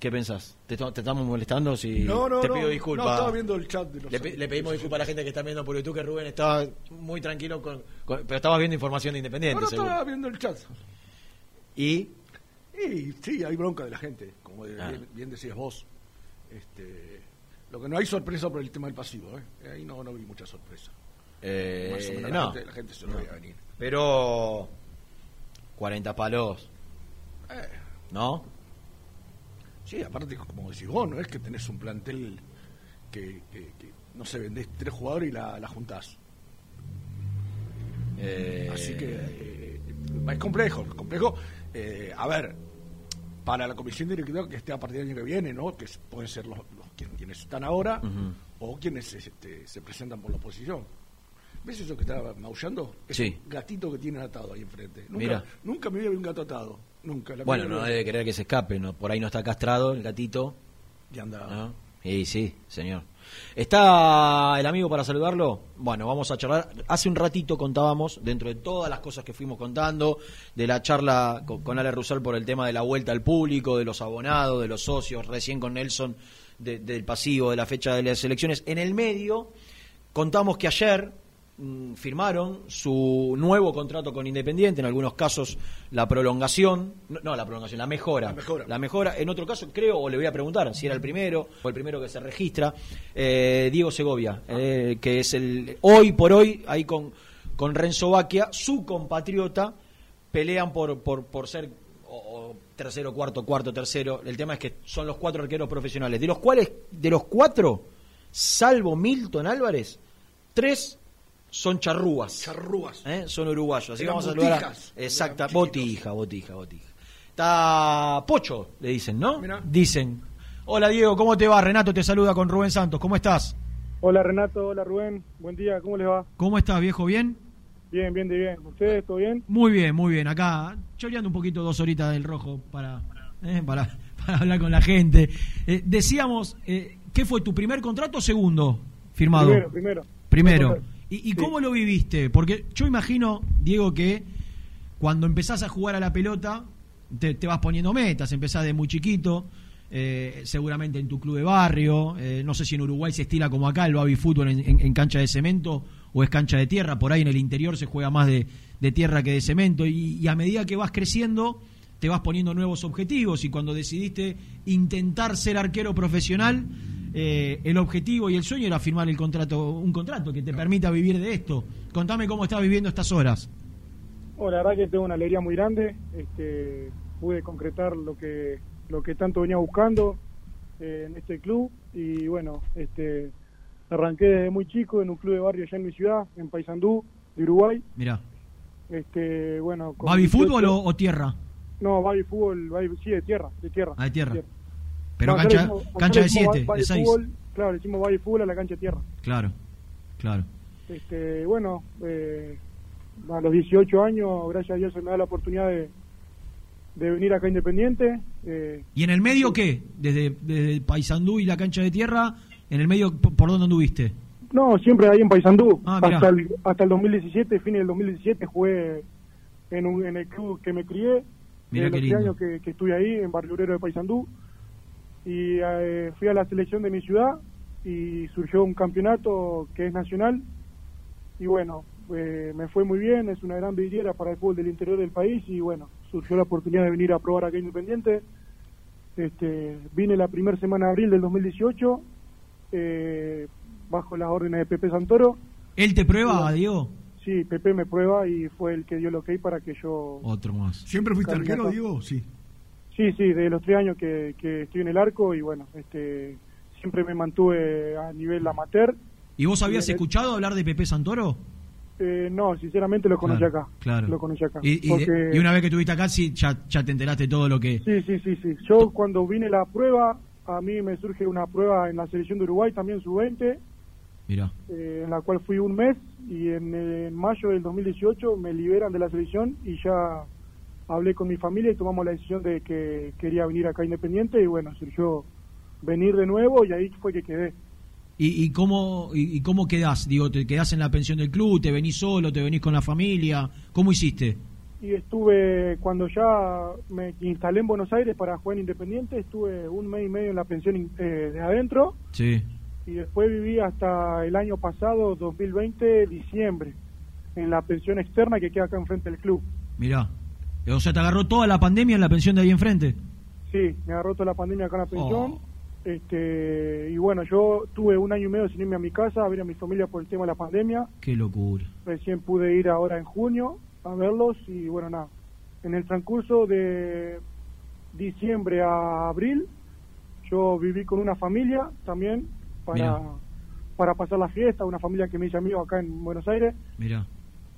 ¿Qué pensás? ¿Te, te estamos molestando? Si No, no, te no, pido no, disculpas. estaba viendo el chat de los le, pe- le pedimos disculpas a la gente que está viendo por YouTube que Rubén estaba muy tranquilo, con, con- pero estabas viendo información de Independiente, Ahora seguro. estaba viendo el chat. Y Y sí, hay bronca de la gente, como de- Ah. bien, bien decías vos. Este, lo que no hay sorpresa por el tema del pasivo, ¿eh? Ahí no, no vi mucha sorpresa. Eh, Más o menos no. la, gente, la gente se lo No. veía venir. Pero 40 palos, Eh, ¿no? sí, aparte, como decís vos, no es que tenés un plantel que, que- que, no sé, vendés tres jugadores y la, la juntás. Eh, Así que eh, es complejo, es complejo. Eh, a ver, para la comisión directiva que esté a partir del año que viene, ¿no? Que pueden ser los, los quien- quienes están ahora o quienes este, se presentan por la oposición. ¿Ves eso que está maullando? Es Sí. un gatito que tienen atado ahí enfrente. Nunca, Mira. nunca me había visto un gato atado. Nunca. la Bueno, no vez. debe querer que se escape, ¿no? Por ahí no está castrado el gatito. Y anda. ¿no? Y sí, señor. ¿Está el amigo para saludarlo? Bueno, vamos a charlar. Hace un ratito contábamos, dentro de todas las cosas que fuimos contando, de la charla con, con Ale Rusal por el tema de la vuelta al público, de los abonados, de los socios, recién con Nelson de- del pasivo, de la fecha de las elecciones. En el medio, contamos que ayer firmaron su nuevo contrato con Independiente, en algunos casos la prolongación, no, la prolongación, la mejora. La mejora. La mejora, en otro caso creo, o le voy a preguntar si era el primero o el primero que se registra, eh, Diego Segovia, eh, que es el hoy por hoy, ahí con, con Renzo Baquia, su compatriota, pelean por, por, por ser o- o tercero, cuarto, cuarto, tercero. El tema es que son los cuatro arqueros profesionales, de los cuales, de los cuatro, salvo Milton Álvarez, tres son charrúas. Charrúas. ¿eh? Son uruguayos. Así que Eran vamos a saludar a- botijas. Exacta, botija, botija, botija. Está Pocho, le dicen, ¿no? Mirá. Dicen. Hola Diego, ¿cómo te va? Renato te saluda con Rubén Santos. ¿Cómo estás? Hola Renato, hola Rubén, buen día, ¿cómo les va? ¿Cómo estás, viejo? ¿Bien? Bien, bien, de bien. ¿Ustedes, todo bien? Muy bien, muy bien. Acá choreando un poquito dos horitas del rojo para, eh, para, para hablar con la gente. Eh, decíamos, eh, ¿qué fue tu primer contrato o segundo firmado? Primero, primero. Primero. ¿Y, y cómo lo viviste? Porque yo imagino, Diego, que cuando empezás a jugar a la pelota, te, te vas poniendo metas, empezás de muy chiquito, eh, seguramente en tu club de barrio, eh, no sé si en Uruguay se estila como acá el baby fútbol en, en- en cancha de cemento o es cancha de tierra, por ahí en el interior se juega más de, de tierra que de cemento, y, y a medida que vas creciendo, te vas poniendo nuevos objetivos, y cuando decidiste intentar ser arquero profesional, eh, el objetivo y el sueño era firmar el contrato, un contrato que te permita vivir de esto. Contame cómo estás viviendo estas horas. Bueno, la verdad que tengo una alegría muy grande. Este, pude concretar lo que lo que tanto venía buscando eh, en este club y bueno, este arranqué desde muy chico en un club de barrio allá en mi ciudad, en Paysandú, de Uruguay. Mirá, Este, bueno, con ¿baby 18 fútbol o, o tierra? No, baby fútbol, baby- sí, de tierra, de tierra. Ah, de tierra. Tierra. Pero No, cancha, de decimos 7, baby de 6. fútbol, Claro, le decimos baby fútbol a la cancha de tierra. Claro, claro. Este, bueno, eh, a los 18 años, gracias a Dios, se me da la oportunidad de, de venir acá Independiente. eh, ¿Y en el medio qué? Desde, desde Paysandú y la cancha de tierra, ¿en el medio por dónde anduviste? no, siempre ahí en Paysandú. Ah, hasta, el, hasta el 2017, fin del 2017, jugué en, un, en el club que me crié. De qué los años que, que estuve ahí, en Barrio Obrero de Paysandú. Y eh, fui a la selección de mi ciudad y surgió un campeonato que es nacional. Y bueno, eh, me fue muy bien, es una gran vidriera para el fútbol del interior del país y bueno, surgió la oportunidad de venir a probar acá Independiente. Este, vine la primera semana de abril del 2018 eh, bajo las órdenes de Pepe Santoro. ¿Él te prueba, Bueno. Diego? Sí, Pepe me prueba y fue el que dio el ok para que yo... Otro más. ¿Siempre fuiste arquero, Diego? Sí. Sí, sí, de los tres años que, que estoy en el arco y bueno, este, siempre me mantuve a nivel amateur. ¿Y vos habías Bien, escuchado hablar de Pepe Santoro? Eh, no, sinceramente lo conocí Claro, acá. claro. Lo conocí acá. Y, y- Porque- y una vez que estuviste acá, sí, ya, ya te enteraste todo lo que... Sí, sí, sí, sí. Yo cuando vine la prueba, a mí me surge una prueba en la selección de Uruguay, también sub-20, Mira, eh, en la cual fui un mes y en, eh, en mayo del 2018 me liberan de la selección y ya hablé con mi familia y tomamos la decisión de que quería venir acá Independiente y bueno, surgió venir de nuevo y ahí fue que quedé. ¿Y, y cómo y, y cómo quedás? Digo, ¿te quedás en la pensión del club? ¿Te venís solo? ¿Te venís con la familia? ¿Cómo hiciste? y estuve, cuando ya me instalé en Buenos Aires para jugar en Independiente, estuve un mes y medio en la pensión eh, de adentro Sí. y después viví hasta el año pasado, 2020, diciembre, en la pensión externa que queda acá enfrente del club. Mirá. O sea, te agarró toda la pandemia en la pensión de ahí enfrente. Sí, me agarró toda la pandemia acá en la pensión. Oh. Este, y bueno, yo tuve un año y medio sin irme a mi casa a ver a mi familia por el tema de la pandemia. Qué locura. Recién pude ir ahora en junio a verlos y bueno, nada. En el transcurso de diciembre a abril, yo viví con una familia también para, Mirá. para pasar la fiesta, una familia que me hice amigo acá en Buenos Aires. Mirá.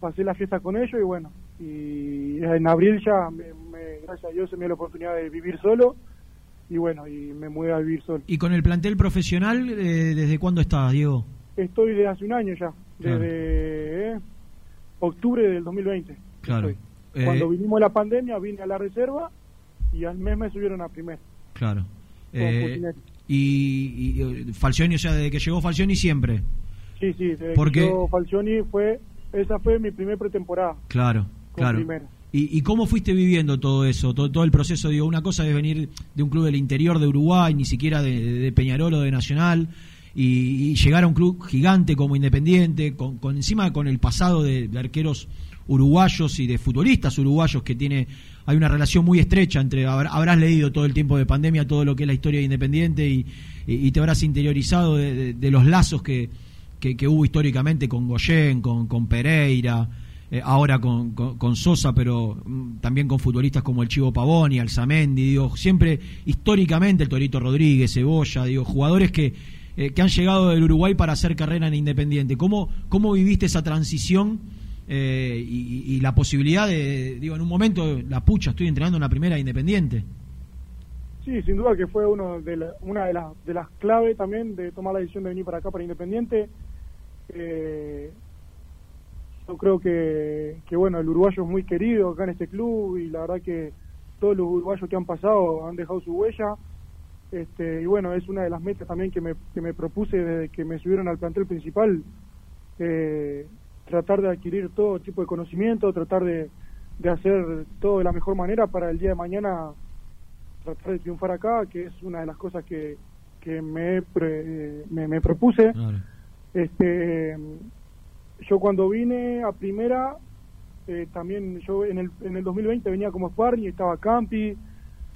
Pasé la fiesta con ellos y bueno, y en abril ya, me, me- gracias a Dios, se me dio la oportunidad de vivir solo y bueno, y me mudé a vivir solo. ¿Y con el plantel profesional, eh, desde cuándo estás, Diego? Estoy desde hace un año ya, Claro. desde eh, octubre del 2020. Claro. Eh, Cuando vinimos la pandemia vine a la reserva y al mes me subieron a primer. Claro. Eh, y, y, eh, Falcioni, o sea, desde que llegó Falcioni siempre. Sí, sí, desde Porque- que Falcioni fue, esa fue mi primer pretemporada. Claro, Con claro. primera. ¿Y, y cómo fuiste viviendo todo eso, todo, todo el proceso? Digo, una cosa es venir de un club del interior de Uruguay, ni siquiera de, de Peñarol o de Nacional, y, y llegar a un club gigante como Independiente, con, con encima con el pasado de, de arqueros uruguayos y de futbolistas uruguayos que tiene hay una relación muy estrecha entre habr- habrás leído todo el tiempo de pandemia todo lo que es la historia de Independiente y, te habrás interiorizado de, de- de los lazos que, que, que hubo históricamente con Goyen, con, con Pereira, eh, ahora con, con- Sosa, pero mm, también con futbolistas como el Chivo Pavoni, Alzamendi, digo, siempre históricamente el Torito Rodríguez, Cebolla, digo, jugadores que, eh, que han llegado del Uruguay para hacer carrera en Independiente. ¿Cómo, cómo viviste esa transición eh, y, la posibilidad de, digo, en un momento, la pucha, estoy entrenando en la primera de Independiente? Sí, sin duda que fue uno de una de, las de las claves también de tomar la decisión de venir para acá, para Independiente. Yo creo que, que, bueno, el uruguayo es muy querido acá en este club y la verdad que todos los uruguayos que han pasado han dejado su huella. Este, y bueno, es una de las metas también que me, que me propuse desde que me subieron al plantel principal. eh, tratar de adquirir todo tipo de conocimiento, tratar de, de hacer todo de la mejor manera para el día de mañana tratar de triunfar acá, que es una de las cosas que, que me, pre- me, me propuse. Este, yo cuando vine a primera, eh, también yo en el, en el 2020 venía como sparring estaba Campi.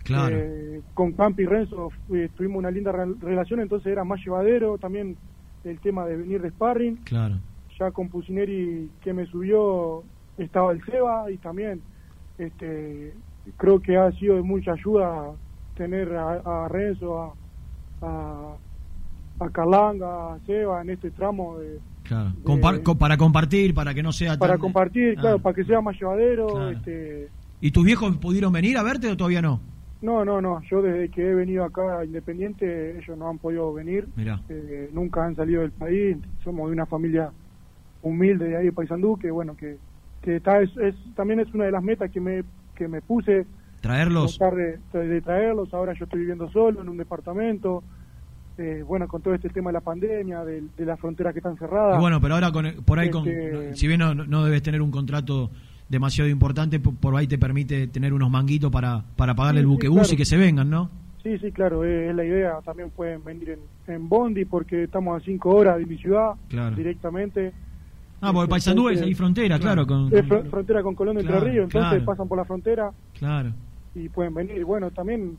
Claro. eh, con Campi y Renzo eh, tuvimos una linda re- relación, entonces era más llevadero también el tema de venir de sparring. Claro. Ya con Pusineri que me subió estaba el Seba y también este creo que ha sido de mucha ayuda tener a, a Renzo, a, a, a Carlanga, a Seba en este tramo de, Claro. Compar- co- para compartir, para que no sea para tan- compartir, Ah. claro, para que sea más llevadero. Claro. Este, ¿Y tus viejos pudieron venir a verte o todavía no? no, no, no, yo desde que he venido acá a Independiente, ellos no han podido venir, eh, nunca han salido del país, somos de una familia humilde de ahí de Paysandú, que bueno, que, que está, es, es- también es una de las metas que me, que me puse, Traerlos. de traerlos, ahora yo estoy viviendo solo en un departamento, eh, bueno, con todo este tema de la pandemia, de, de las fronteras que están cerradas. Y bueno, pero ahora con, por ahí, con, Este- si bien no, no debes tener un contrato demasiado importante, por, por ahí te permite tener unos manguitos para, para pagarle Sí, el sí, buquebús claro. y que se vengan, ¿no? Sí, sí, claro, es, es la idea. También pueden venir en, en Bondi porque estamos a cinco horas de mi ciudad Claro. directamente. Ah, porque Paysandú es ahí frontera, claro. con, Es fr- frontera con Colón de Entre Ríos, entonces pasan por la frontera Claro. y pueden venir. Bueno, también,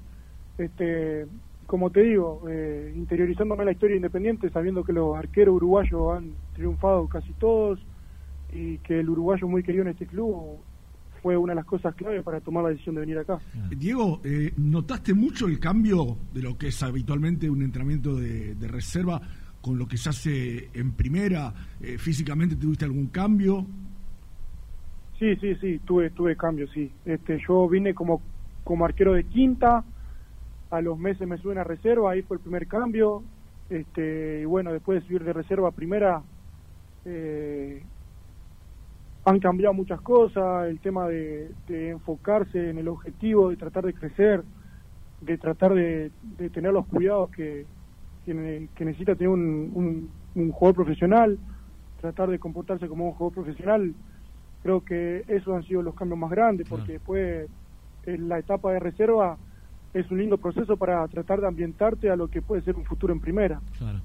este, como te digo, eh, interiorizándome en la historia independiente, sabiendo que los arqueros uruguayos han triunfado casi todos y que el uruguayo muy querido en este club fue una de las cosas clave para tomar la decisión de venir acá. Diego, eh, ¿notaste mucho el cambio de lo que es habitualmente un entrenamiento de, de reserva con lo que se hace en primera? Eh, ¿Físicamente tuviste algún cambio? Sí, sí, sí, tuve, tuve cambios, sí. Este, yo vine como, como arquero de quinta, a los meses me suben a reserva, ahí fue el primer cambio. Este, y bueno, después de subir de reserva a primera, eh, han cambiado muchas cosas, el tema de, de enfocarse en el objetivo, de tratar de crecer, de tratar de, de tener los cuidados que, que necesita tener un, un, un jugador profesional, tratar de comportarse como un jugador profesional Creo que esos han sido los cambios más grandes, porque después en la etapa de reserva es un lindo proceso para tratar de ambientarte a lo que puede ser un futuro en primera. Claro.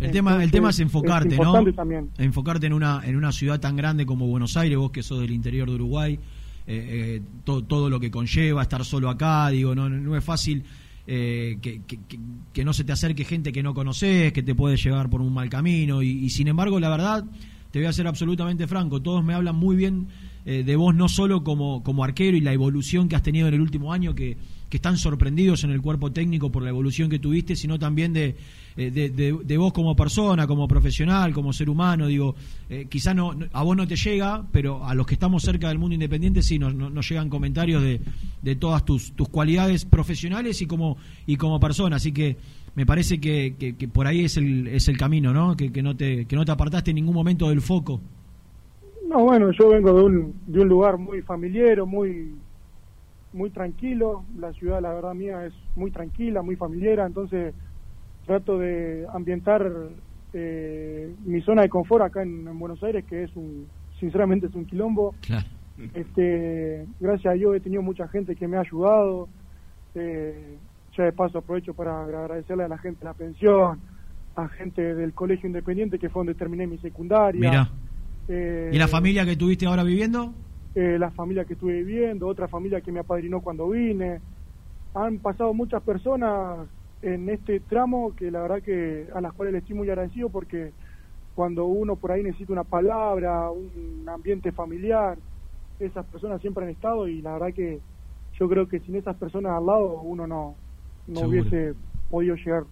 El tema, el tema es enfocarte, es ¿no? también. Enfocarte en una, en una ciudad tan grande como Buenos Aires, vos que sos del interior de Uruguay, eh, eh, to- todo lo que conlleva estar solo acá, digo, no, no es fácil eh, que, que- que- que no se te acerque gente que no conoces, que te puede llevar por un mal camino, y, y sin embargo, la verdad, te voy a ser absolutamente franco, todos me hablan muy bien eh, de vos, no solo como, como arquero y la evolución que has tenido en el último año, que, que están sorprendidos en el cuerpo técnico por la evolución que tuviste, sino también de, eh, de, de- vos como persona, como profesional, como ser humano. Digo, eh, quizá no, a vos no te llega, pero a los que estamos cerca del mundo independiente sí nos, llegan comentarios de, de todas tus, tus cualidades profesionales y como, y como persona. Así que me parece que, que- por ahí es el, es el camino, ¿no? Que, que no te, que no te apartaste en ningún momento del foco. No, bueno, yo vengo de un, de un lugar muy familiar, muy muy tranquilo. La ciudad, la verdad mía, es muy tranquila, muy familiar. Entonces trato de ambientar eh, mi zona de confort acá en, en Buenos Aires, que es un, sinceramente es un quilombo. Claro. Este, gracias a Dios he tenido mucha gente que me ha ayudado. Eh, ya de paso aprovecho para agradecerle a la gente de la pensión, a gente del colegio independiente que fue donde terminé mi secundaria. Mira. Eh, ¿Y la familia que tuviste ahora viviendo? Eh, la familia que estuve viviendo, otra familia que me apadrinó cuando vine. Han pasado muchas personas en este tramo que la verdad que a las cuales le estoy muy agradecido porque cuando uno por ahí necesita una palabra, un ambiente familiar, esas personas siempre han estado y la verdad que yo creo que sin esas personas al lado uno no, no Seguro. hubiese podido llegar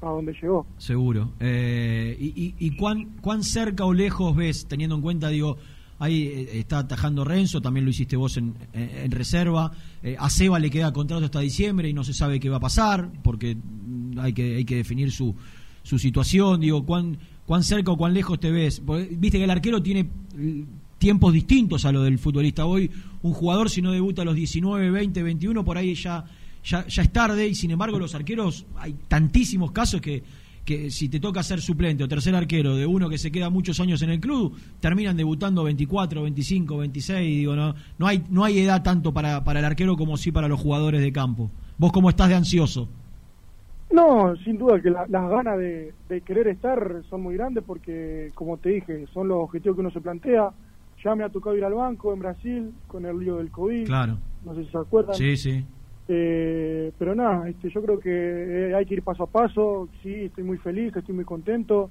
a donde llegó. Seguro. Eh, y, y- y cuán, cuán cerca o lejos ves, teniendo en cuenta, digo, ahí eh, está atajando Renzo, también lo hiciste vos en, en- reserva. Eh, a Seba le queda contrato hasta diciembre y no se sabe qué va a pasar, porque hay que, hay que definir su, su situación. Digo, cuán, cuán cerca o cuán lejos te ves. Viste que el arquero tiene mm, tiempos distintos a lo del futbolista. Hoy, un jugador, si no debuta a los 19, 20, 21, por ahí ya, ya, ya es tarde. Y sin embargo, los arqueros, hay tantísimos casos que, que si te toca ser suplente o tercer arquero de uno que se queda muchos años en el club, terminan debutando 24, 25, 26. Digo, no, no, hay, no hay edad tanto para, para el arquero como sí para los jugadores de campo. ¿Vos cómo estás de ansioso? No, sin duda que la- las ganas de, de querer estar son muy grandes porque, como te dije, son los objetivos que uno se plantea. Ya me ha tocado ir al banco en Brasil con el lío del COVID. Claro. No sé si se acuerdan. Sí, sí. Eh, pero nada, este, yo creo que eh, hay que ir paso a paso. Sí, estoy muy feliz, estoy muy contento.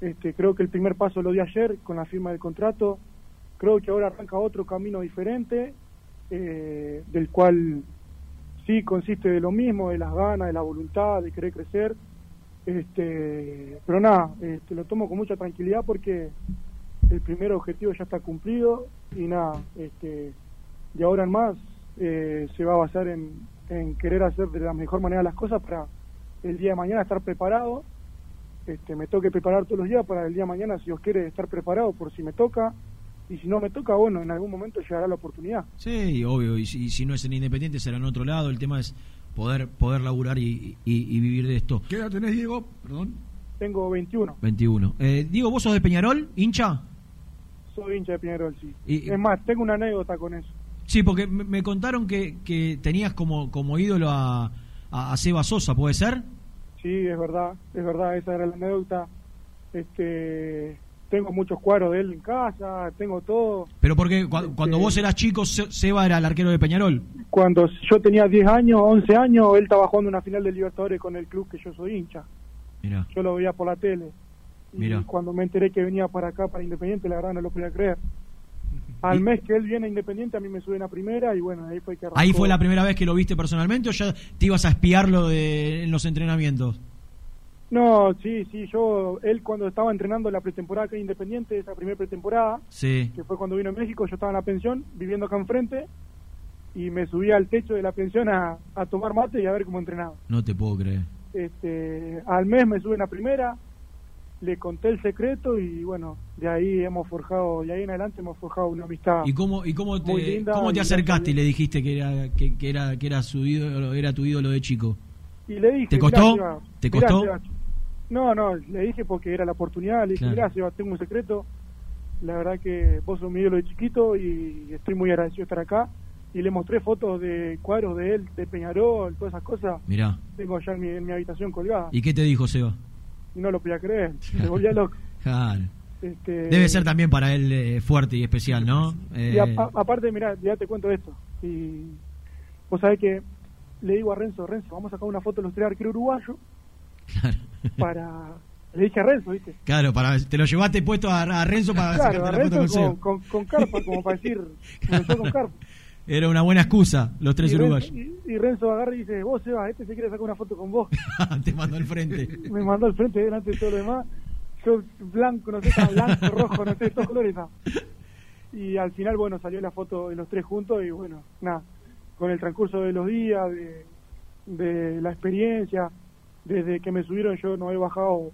Este, creo que el primer paso lo di ayer con la firma del contrato. Creo que ahora arranca otro camino diferente, eh, del cual sí consiste de lo mismo, de las ganas, de la voluntad, de querer crecer. Este, pero nada, este, lo tomo con mucha tranquilidad porque el primer objetivo ya está cumplido y nada, este, de ahora en más eh, se va a basar en, en querer hacer de la mejor manera las cosas para el día de mañana estar preparado. Este, me toque preparar todos los días para el día de mañana, si Dios quiere, estar preparado por si me toca. Y si no me toca, bueno, en algún momento llegará la oportunidad. Sí, obvio, y si, y si no es en Independiente será en otro lado, el tema es poder poder laburar y, y- y vivir de esto. ¿Qué edad tenés, Diego? Perdón. Tengo 21, 21. Eh, Diego, ¿vos sos de Peñarol, hincha? soy hincha de Peñarol, sí. Y- es más, tengo una anécdota con eso. Sí, porque me, contaron que, que tenías como, como ídolo a, a, a Seba Sosa, ¿puede ser? Sí, es verdad, es verdad, esa era la anécdota. Este, tengo muchos cuadros de él en casa, tengo todo. Pero porque cua- cuando vos eras chico, Se- Seba era el arquero de Peñarol. Cuando yo tenía 10 años, 11 años, él estaba jugando una final de Libertadores con el club que yo soy hincha. Mira. Yo lo veía por la tele. Y Mira. cuando me enteré que venía para acá, para Independiente, la verdad no lo podía creer. Al mes que él viene a Independiente, a mí me suben a primera y bueno, ahí fue que arrancó. ¿Ahí fue la primera vez que lo viste personalmente o ya te ibas a espiarlo de, en los entrenamientos? No, sí, sí, yo, él cuando estaba entrenando la pretemporada acá en Independiente, esa primera pretemporada, Sí. que fue cuando vino a México, yo estaba en la pensión, viviendo acá enfrente, y me subí al techo de la pensión a, a tomar mate y a ver cómo entrenaba. No te puedo creer. Este, al mes me suben a primera, le conté el secreto y bueno, de ahí hemos forjado, de ahí en adelante hemos forjado una amistad. ¿Y cómo, y cómo te, linda cómo te acercaste y le dijiste que era, que, que era, que era su ídolo, era tu ídolo de chico? Y le dije, ¿Te costó? "Mirá, Seba, ¿Te costó? Seba". No, no, le dije porque era la oportunidad, le dije, Claro. tengo un secreto. la verdad que vos sos mi ídolo de chiquito y estoy muy agradecido de estar acá. Y le mostré fotos de cuadros de él, de Peñarol, todas esas cosas. Mirá. Tengo allá en mi, en mi habitación colgada. ¿Y qué te dijo Seba? Y no lo podía creer, me volvía loco. Claro. Este, Debe ser también para él eh, fuerte y especial, ¿no? Y Eh, a- a- aparte, mira, ya te cuento esto. Y vos sabés que le digo a Renzo, Renzo, vamos a sacar una foto de los tres arqueros uruguayos para... Le dije a Renzo, ¿viste? claro, para, te lo llevaste puesto a, a Renzo para Claro, a sacarte la foto Renzo con con, con, carpa, como para decir, comenzó con carpa. Era una buena excusa, los tres y, uruguayos. Renzo, y, y Renzo agarra y dice, vos, Seba, este se quiere sacar una foto con vos. te mandó al frente. Me mandó al frente delante de todo lo demás. Yo blanco, no sé, blanco, rojo, no sé, todos colores. estaba. Y al final, bueno, salió la foto de los tres juntos y bueno, nada, con el transcurso de los días, de, de la experiencia, desde que me subieron yo no he bajado,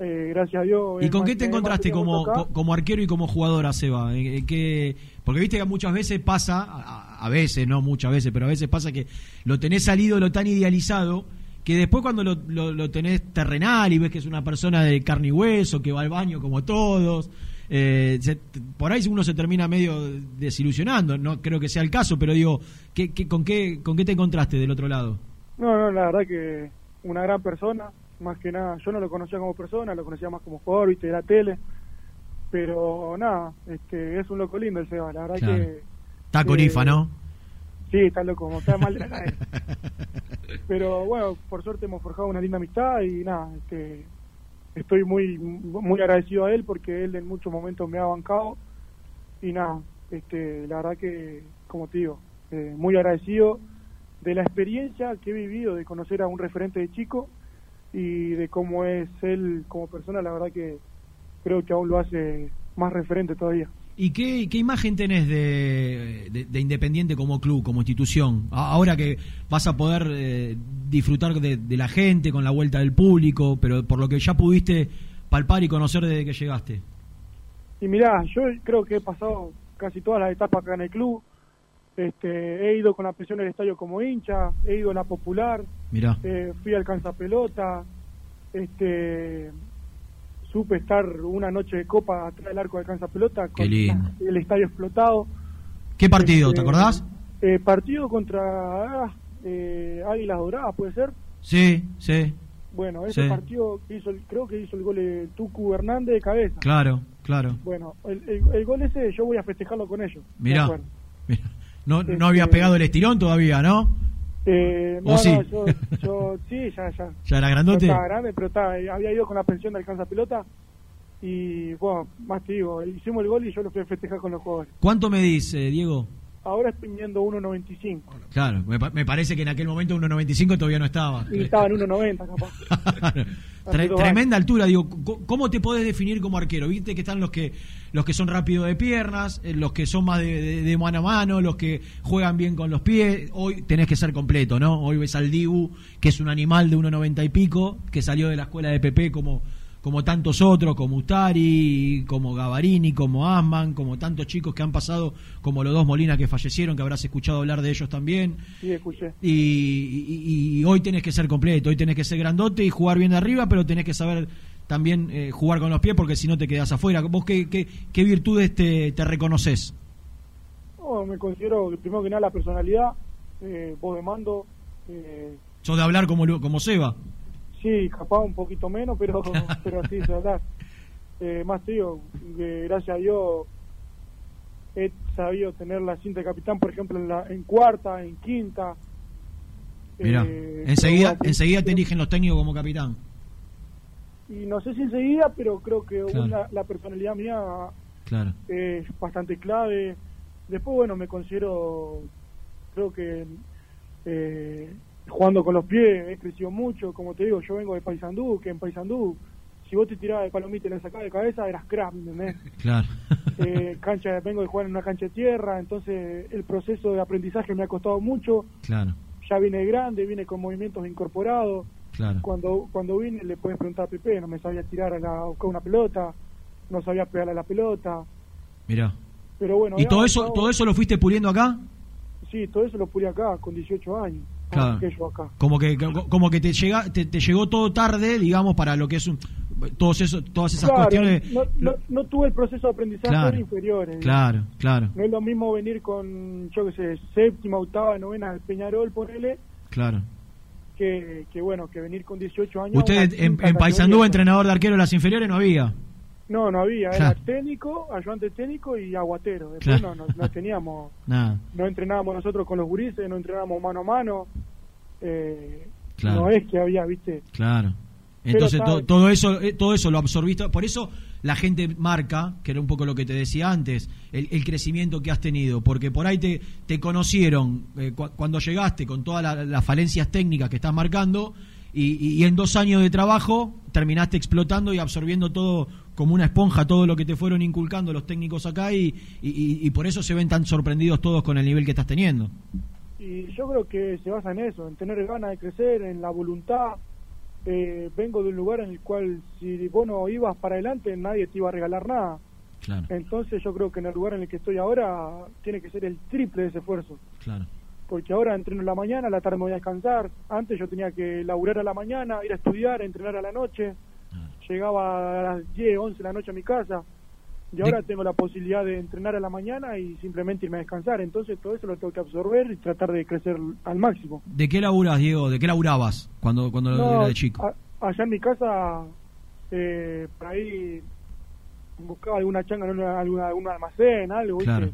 eh, gracias a Dios. ¿Y con qué te encontraste como, como arquero y como jugadora, Seba? Eh, eh, que- porque viste que muchas veces pasa, a, a veces, no muchas veces, pero a veces pasa que lo tenés salido, lo tan idealizado, que después cuando lo, lo- lo tenés terrenal y ves que es una persona de carne y hueso, que va al baño como todos, eh, se- por ahí uno se termina medio desilusionando. No creo que sea el caso, pero digo, ¿qué, qué- con, qué, ¿con qué te encontraste del otro lado? No, no, la verdad que una gran persona, más que nada, yo no lo conocía como persona, lo conocía más como jugador, viste, de la tele, pero nada, este, es un loco lindo el Seba, la verdad Claro. que... Está Corifa, eh, ¿no? Sí, está loco, como está mal de la. Pero bueno, por suerte hemos forjado una linda amistad y nada, este, estoy muy muy agradecido a él porque él en muchos momentos me ha bancado y nada, este, la verdad que, como te digo, eh, muy agradecido de la experiencia que he vivido de conocer a un referente de chico y de cómo es él como persona, la verdad que creo que aún lo hace más referente todavía. ¿Y qué, qué imagen tenés de, de- de Independiente como club, como institución? Ahora que vas a poder eh, disfrutar de, de la gente con la vuelta del público, pero por lo que ya pudiste palpar y conocer desde que llegaste. Y mirá, yo creo que he pasado casi todas las etapas acá en el club. Este, he ido con la presión del estadio como hincha, he ido a la popular, Mirá. eh, fui al pelota, este, supe estar una noche de copa atrás del arco del pelota Qué con el estadio explotado. ¿Qué partido? Este, ¿Te acordás? Eh, partido contra ah, eh, Águilas Doradas, puede ser. Sí, sí. Bueno, ese Sí. partido hizo, creo que hizo el gol de Tucu Hernández de cabeza. Claro, claro. Bueno, el, el- el gol ese yo voy a festejarlo con ellos. Mirá. Mirá. No, no habías pegado el estirón todavía, ¿no? Eh, ¿O no, sí? no, yo, yo sí, ya, ya. ¿Ya era grandote? Ya estaba grande, pero estaba- había ido con la pensión de alcanza pelota y, bueno, más te digo, hicimos el gol y yo lo fui a festejar con los jugadores. ¿Cuánto medís, eh, Diego? Ahora estoy midiendo 1.95 Claro, me, pa- me parece que en aquel momento 1.95 todavía no estaba. y estaba en 1.90 capaz. Tre- tremenda altura, digo, ¿cómo te podés definir como arquero? Viste que están los que los que son rápidos de piernas, eh, los que son más de, de- de mano a mano, los que juegan bien con los pies. Hoy tenés que ser completo, ¿no? Hoy ves al Dibu, que es un animal de 1,90 y pico, que salió de la escuela de PP como como tantos otros, como Ustari, como Gavarini, como Asman, como tantos chicos que han pasado, como los dos Molina que fallecieron, que habrás escuchado hablar de ellos también. Sí, escuché. Y, y- y hoy tenés que ser completo, hoy tenés que ser grandote y jugar bien de arriba, pero tenés que saber también eh, jugar con los pies porque si no te quedás afuera. ¿Vos qué, qué, qué virtudes te, te reconoces? Oh, me considero, primero que nada, la personalidad, eh, voz de mando, eh, ¿Sos de hablar como, como Seba? Sí, capaz un poquito menos, pero, pero sí, es verdad. Eh, más te digo, gracias a Dios he sabido tener la cinta de capitán, por ejemplo, en, la, en cuarta, en quinta. Mira, Eh, enseguida, enseguida te eligen los técnicos como capitán. Y no sé si enseguida, pero creo que Claro. una- la personalidad mía Claro. es bastante clave. Después, bueno, me considero, creo que eh, jugando con los pies he crecido mucho. Como te digo, yo vengo de Paysandú, que en Paysandú, si vos te tirabas de palomita y la sacabas de cabeza, eras crack, ¿me ¿entendés? Claro. eh, cancha, vengo de jugar en una cancha de tierra, entonces el proceso de aprendizaje me ha costado mucho. Claro, Ya vine grande, vine con movimientos incorporados. claro. Cuando cuando vine le puedes preguntar a Pepe, no me sabía tirar a, la, a buscar una pelota, no sabía pegarle a la pelota, Mira. pero bueno. ¿Y todo eso, todo eso lo fuiste puliendo acá? Sí, todo eso lo pude acá, con 18 años. Claro. acá. Como que, co- como que te, llega, te, te llegó todo tarde, digamos, para lo que es un, todos eso, todas esas Claro, cuestiones. no, no, no tuve el proceso de aprendizaje Claro, inferiores. Claro, claro, No es lo mismo venir con, yo qué sé, séptima, octava, novena del Peñarol, ponele, claro. que, que bueno, que venir con 18 años. Usted en, en. Paysandú, entrenador de arquero de las inferiores, no había. No, no había, era técnico, ayudante técnico y aguatero. Después Claro. no, no, no teníamos, no entrenábamos nosotros con los gurises, no entrenábamos mano a mano. Eh, Claro. No es que había, viste. Claro. Entonces to- todo eso eh, todo eso lo absorbiste. Por eso la gente marca, que era un poco lo que te decía antes, el, el crecimiento que has tenido. Porque por ahí te, te conocieron eh, cu- cuando llegaste con todas la- las falencias técnicas que estás marcando y, en dos años de trabajo terminaste explotando y absorbiendo todo como una esponja, todo lo que te fueron inculcando los técnicos acá y, y- y- y por eso se ven tan sorprendidos todos con el nivel que estás teniendo. Y yo creo que se basa en eso, en tener ganas de crecer, en la voluntad. Eh, vengo de un lugar en el cual si vos no ibas para adelante nadie te iba a regalar nada. Claro, Entonces yo creo que en el lugar en el que estoy ahora tiene que ser el triple de ese esfuerzo. claro. Porque ahora entreno en la mañana, a la tarde me voy a descansar. Antes yo tenía que laburar a la mañana, ir a estudiar, entrenar a la noche. Llegaba a las 10, 11 de la noche a mi casa. Y ahora tengo la posibilidad de entrenar a la mañana y simplemente irme a descansar. Entonces todo eso lo tengo que absorber y tratar de crecer al máximo. ¿De qué laburas, Diego? ¿De qué laburabas cuando, cuando No, era de chico? a- allá en mi casa, eh, por ahí buscaba alguna changa alguna, algún almacén, algo, ¿viste? Claro.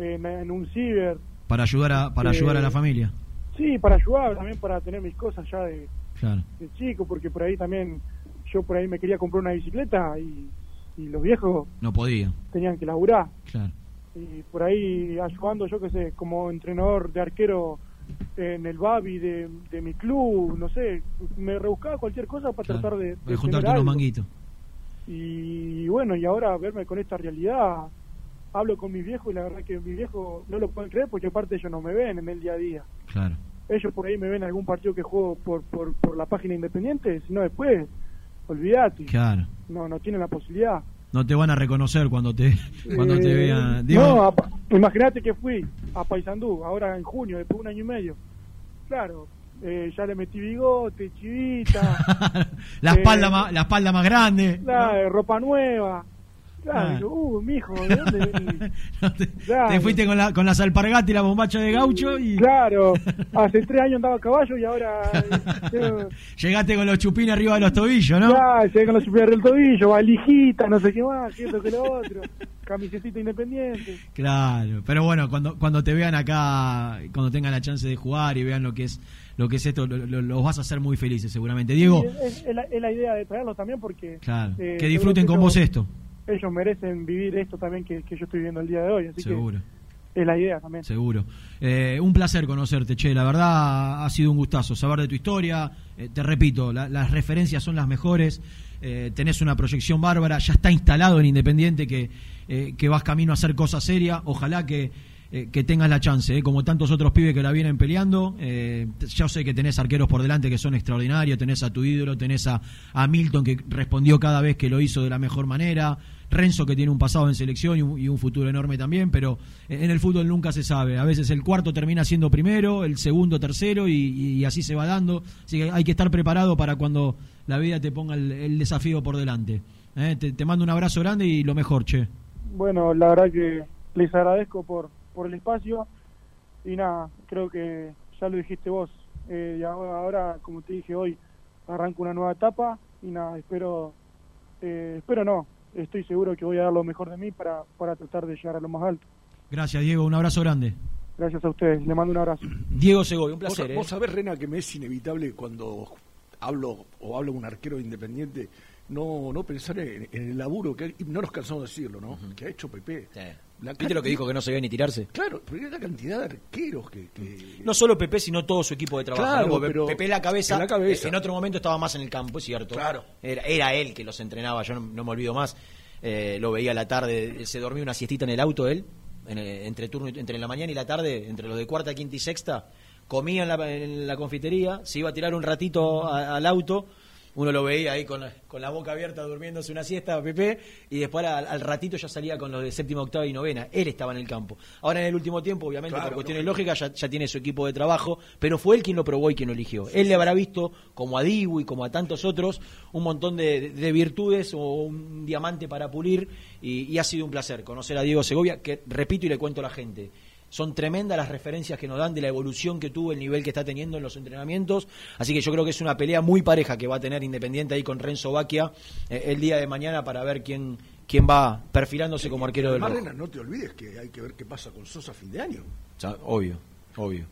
En, en un ciber. Para ayudar a, para Eh, ayudar a la familia. Sí, para ayudar, también para tener mis cosas ya de, Claro. de chico, porque por ahí también yo por ahí me quería comprar una bicicleta y, y los viejos No podía. tenían que laburar. Claro. Y por ahí ayudando, yo qué sé, como entrenador de arquero en el Babi de, de mi club, no sé, me rebuscaba cualquier cosa para Claro. tratar de, juntarte unos manguitos. Y bueno, y ahora verme con esta realidad, hablo con mis viejos y la verdad que mis viejos no lo pueden creer porque aparte ellos no me ven en el día a día. Claro. Ellos por ahí me ven en algún partido que juego por, por, por la página independiente, si no después, olvídate. Claro. No, no tienen la posibilidad. No te van a reconocer cuando te cuando te Eh, vean. No, imagínate que fui a Paysandú, ahora en junio, después de un año y medio. Claro, eh, ya le metí bigote, chivita, la eh, espalda más, la espalda más grande. claro, ropa nueva. Claro, Ah. digo, uh, mijo, ¿de dónde venís? Claro. Te fuiste con la con las alpargatas y la bombacha de gaucho y Claro, hace tres años andaba a caballo y ahora... eh, llegaste con los chupines arriba de los tobillos, ¿no? Claro, llegué con los superiores del tobillo, valijita, no sé qué más, siento que lo otro, camisetita independiente. Claro, pero bueno, cuando cuando te vean acá, cuando tengan la chance de jugar y vean lo que es lo que es esto, lo- lo- los vas a hacer muy felices seguramente. Diego, Sí, es, es la, es la idea de traerlos también porque... claro, eh, que disfruten con vos esto. Ellos merecen vivir esto también que, que yo estoy viviendo el día de hoy, así Seguro. que es la idea también. Seguro. Eh, un placer conocerte, Che. La verdad ha sido un gustazo saber de tu historia. Eh, te repito, la- las referencias son las mejores. Eh, tenés una proyección bárbara. Ya está instalado en Independiente que, que vas camino a hacer cosas serias. Ojalá que, que tengas la chance, como tantos otros pibes que la vienen peleando. Yo sé que tenés arqueros por delante que son extraordinarios. Tenés a tu ídolo, tenés a, a Milton que respondió cada vez que lo hizo de la mejor manera. Renzo que tiene un pasado en selección y un, futuro enorme también, pero en el fútbol nunca se sabe. A veces el cuarto termina siendo primero, el segundo tercero y, así se va dando. Así que hay que estar preparado para cuando la vida te ponga el, desafío por delante. Eh, Te, mando un abrazo grande y lo mejor, che. Bueno, la verdad que les agradezco por, por el espacio y nada, creo que ya lo dijiste vos. Eh, ahora, como te dije hoy, arranco una nueva etapa y nada, espero, eh, espero no, estoy seguro que voy a dar lo mejor de mí para, para tratar de llegar a lo más alto. Gracias, Diego. Un abrazo grande. Gracias a ustedes, le mando un abrazo. Diego Segovia, un Vos, placer. vos eh. sabés, Rena, que me es inevitable cuando hablo o hablo con un arquero independiente, no, no pensar en, en el laburo que y no nos cansamos de decirlo, ¿no? Que ha hecho Pepe. La ¿Viste lo que dijo que no se ve ni tirarse? Claro, pero es la cantidad de arqueros que. que- No solo Pepe, sino todo su equipo de trabajo. Claro, ¿no? Porque pero- Pepe la cabeza, en la cabeza. En otro momento estaba más en el campo, es cierto. Claro. Era, era él que los entrenaba, yo no, no me olvido más. Eh, lo veía a la tarde, se dormía una siestita en el auto él, en el- entre turno, entre la mañana y la tarde, entre los de cuarta, quinta y sexta, comía en la, en la confitería, se iba a tirar un ratito a- al auto, uno lo veía ahí con la, con la boca abierta durmiéndose una siesta, Pepe, y después al, al ratito ya salía con los de séptima, octava y novena. Él estaba en el campo. Ahora en el último tiempo, obviamente, Claro, por cuestiones lógicas, ya, ya tiene su equipo de trabajo, pero fue él quien lo probó y quien lo eligió. Él le habrá visto, como a Dibu y como a tantos otros, un montón de, de virtudes o un diamante para pulir, y, y ha sido un placer conocer a Diego Segovia, que repito y le cuento a la gente. Son tremendas las referencias que nos dan de la evolución que tuvo, el nivel que está teniendo en los entrenamientos. Así que yo creo que es una pelea muy pareja que va a tener Independiente ahí con Renzo Baquia eh, el día de mañana para ver quién, quién va perfilándose como arquero del. Rena, no te olvides que hay que ver qué pasa con Sosa a fin de año. O sea, obvio, obvio.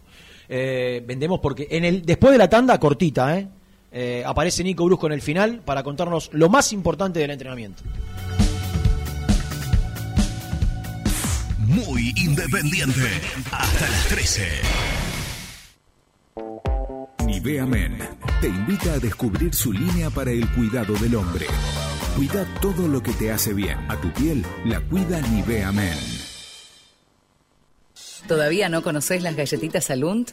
Eh, vendemos porque en el después de la tanda cortita, ¿eh? Eh, aparece Nico Brusco en el final para contarnos lo más importante del entrenamiento. Muy independiente. Hasta las 13. Nivea Men te invita a descubrir su línea para el cuidado del hombre. Cuida todo lo que te hace bien. A tu piel la cuida Nivea Men. ¿Todavía no conoces las galletitas Alunt?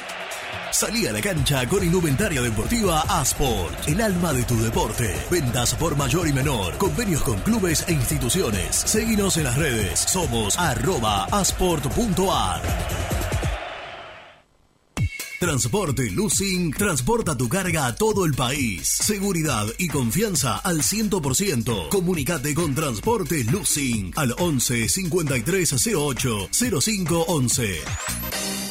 Salí a la cancha con indumentaria deportiva Asport, el alma de tu deporte. Ventas por mayor y menor, convenios con clubes e instituciones. Seguinos en las redes, somos arroba asport.ar. Transporte Lucing transporta tu carga a todo el país. Seguridad y confianza al 100%. Comunicate con Transporte Lucing al 11 5308 0511.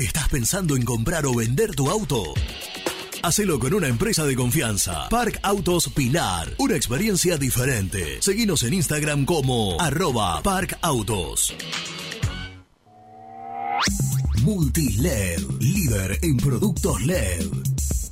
¿Estás pensando en comprar o vender tu auto? Hacelo con una empresa de confianza. Park Autos Pilar. Una experiencia diferente. Seguinos en Instagram como arroba Park. Líder en productos LED.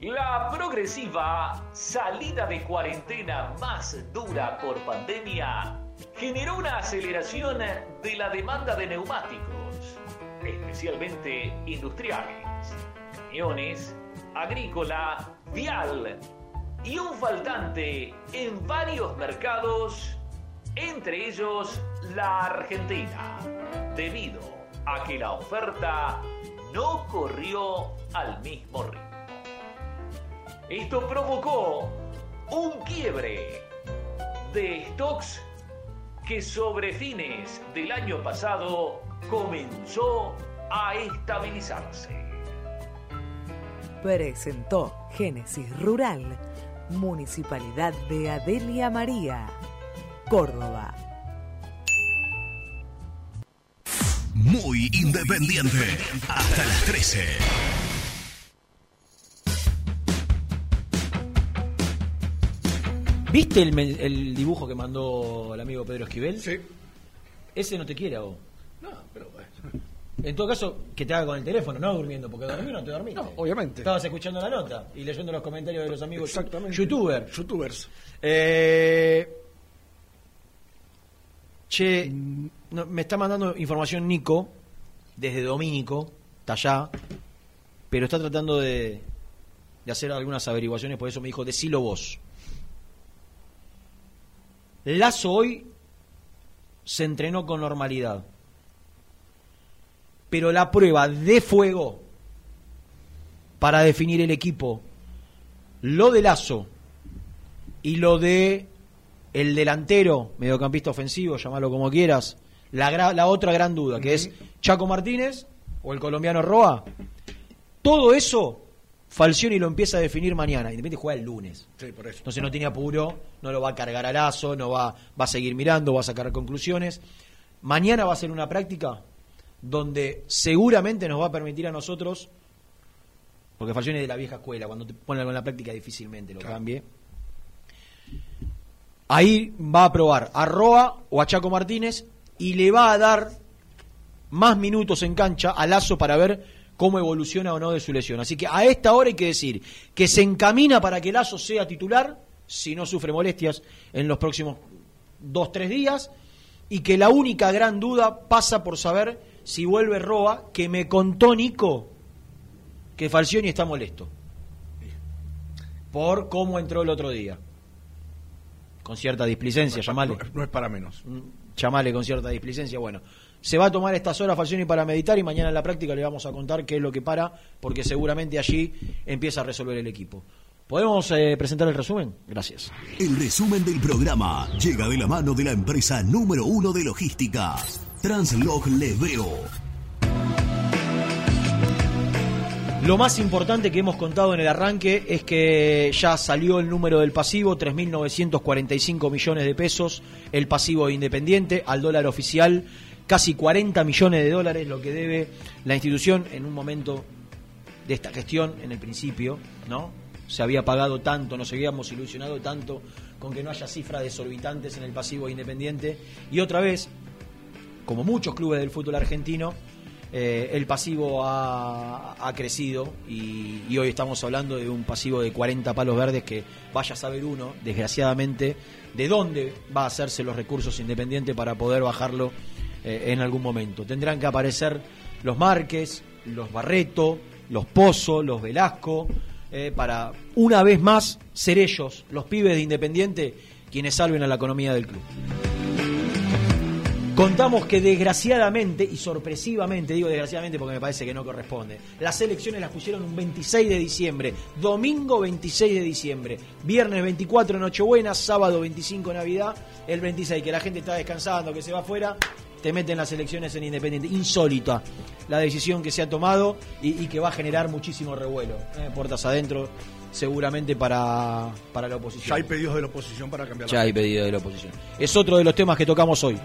La progresiva salida de cuarentena más dura por pandemia generó una aceleración de la demanda de neumáticos, especialmente industriales, camiones, agrícola, vial y un faltante en varios mercados, entre ellos la Argentina, debido a que la oferta no corrió al mismo ritmo. Esto provocó un quiebre de stocks que sobre fines del año pasado comenzó a estabilizarse. Presentó Génesis Rural, Municipalidad de Adelia María, Córdoba. Muy independiente. Hasta las 13. ¿Viste el, dibujo que mandó el amigo Pedro Esquivel? Sí. Ese no te quiere a vos. No, pero bueno. En todo caso, que te haga con el teléfono, no durmiendo, porque dormir no te dormiste. No, obviamente. Estabas escuchando la nota y leyendo los comentarios de los amigos Exactamente. youtuber. Youtubers. Eh, che, no, me está mandando información Nico, desde Domínico, está allá, pero está tratando de, de hacer algunas averiguaciones, por eso me dijo, decilo vos. Lazo hoy se entrenó con normalidad, pero la prueba de fuego para definir el equipo, lo de Lazo y lo de el delantero, mediocampista ofensivo, llamalo como quieras, la, gra- la otra gran duda, que es Chaco Martínez o el colombiano Roa, todo eso Falcioni lo empieza a definir mañana, Independiente juega el lunes. Sí, por eso. Entonces no tiene apuro, no lo va a cargar a Lazo, no va, va a seguir mirando, va a sacar conclusiones. Mañana va a ser una práctica donde seguramente nos va a permitir a nosotros, porque Falcioni es de la vieja escuela, cuando te pone algo en la práctica difícilmente lo cambie. Ahí va a probar a Roa o a Chaco Martínez y le va a dar más minutos en cancha a Lazo para ver cómo evoluciona o no de su lesión. Así que a esta hora hay que decir que se encamina para que Lazo sea titular, si no sufre molestias en los próximos dos, tres días, y que la única gran duda pasa por saber si vuelve Roa, que me contó Nico que Falcioni está molesto por cómo entró el otro día. Con cierta displicencia, llamale. No es para menos. Llamale con cierta displicencia. Bueno, se va a tomar estas horas Falcioni para meditar y mañana en la práctica le vamos a contar qué es lo que para, porque seguramente allí empieza a resolver el equipo. ¿Podemos eh, presentar el resumen? Gracias. El resumen del programa llega de la mano de la empresa número uno de logística, Translog Leveo. Lo más importante que hemos contado en el arranque es que ya salió el número del pasivo, 3.945 millones de pesos, el pasivo de Independiente, al dólar oficial, casi 40 millones de dólares, lo que debe la institución en un momento de esta gestión, en el principio, ¿no? Se había pagado tanto, nos habíamos ilusionado tanto con que no haya cifras desorbitantes en el pasivo de Independiente, y otra vez, como muchos clubes del fútbol argentino, eh, el pasivo ha, ha crecido y hoy estamos hablando de un pasivo de 40 palos verdes que vaya a saber uno, desgraciadamente, de dónde va a hacerse los recursos independientes para poder bajarlo eh, en algún momento. Tendrán que aparecer los Márquez, los Barreto, los Pozo, los Velasco, eh, para una vez más ser ellos, los pibes de Independiente, quienes salven a la economía del club. Contamos que desgraciadamente y sorpresivamente, digo desgraciadamente porque me parece que no corresponde, las elecciones las pusieron un 26 de diciembre, domingo 26 de diciembre, viernes 24 Nochebuena, sábado 25 Navidad, el 26, que la gente está descansando, que se va afuera, te meten las elecciones en Independiente. Insólita la decisión que se ha tomado y, y que va a generar muchísimo revuelo. ¿eh? Puertas adentro, seguramente para, para la oposición. Ya hay pedidos de la oposición para cambiar Ya la hay pedido de la oposición. Es otro de los temas que tocamos hoy.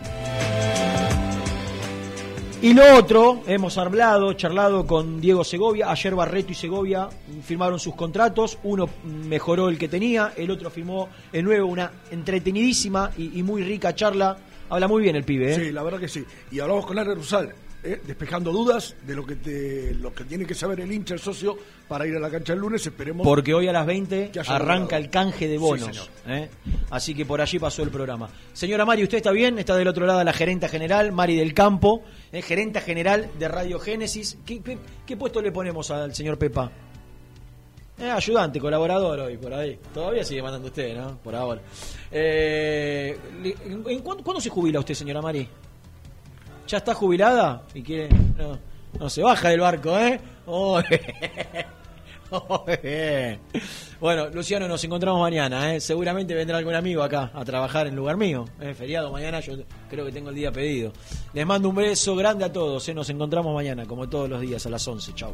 Y lo otro, hemos hablado, charlado con Diego Segovia. Ayer Barreto y Segovia firmaron sus contratos. Uno mejoró el que tenía, el otro firmó el nuevo. Una entretenidísima y, y muy rica charla. Habla muy bien el pibe, ¿eh? Sí, la verdad que sí. Y hablamos con Larry Rusal, ¿eh? despejando dudas de lo que te, lo que tiene que saber el hincha, el socio, para ir a la cancha el lunes. Esperemos. Porque hoy a las 20 que haya arranca el canje de bonos. ¿eh? Así que por allí pasó el programa. Señora Mari, ¿usted está bien? Está del otro lado la gerenta general, Mari del Campo, ¿eh? gerenta general de Radio Génesis. ¿Qué, qué, qué puesto le ponemos al señor Pepa? Eh, ayudante, colaborador hoy, por ahí. Todavía sigue mandando usted, ¿no? Por ahora. Eh, ¿en- cuándo, se jubila usted, señora Mari? ¿Ya está jubilada? ¿Y quiere.? No, se baja del barco, ¿eh? Oh, bueno, Luciano, nos encontramos mañana, ¿eh? Seguramente vendrá algún amigo acá a trabajar en lugar mío. ¿eh? Feriado mañana, yo creo que tengo el día pedido. Les mando un beso grande a todos, ¿eh? Nos encontramos mañana, como todos los días, a las 11. Chao.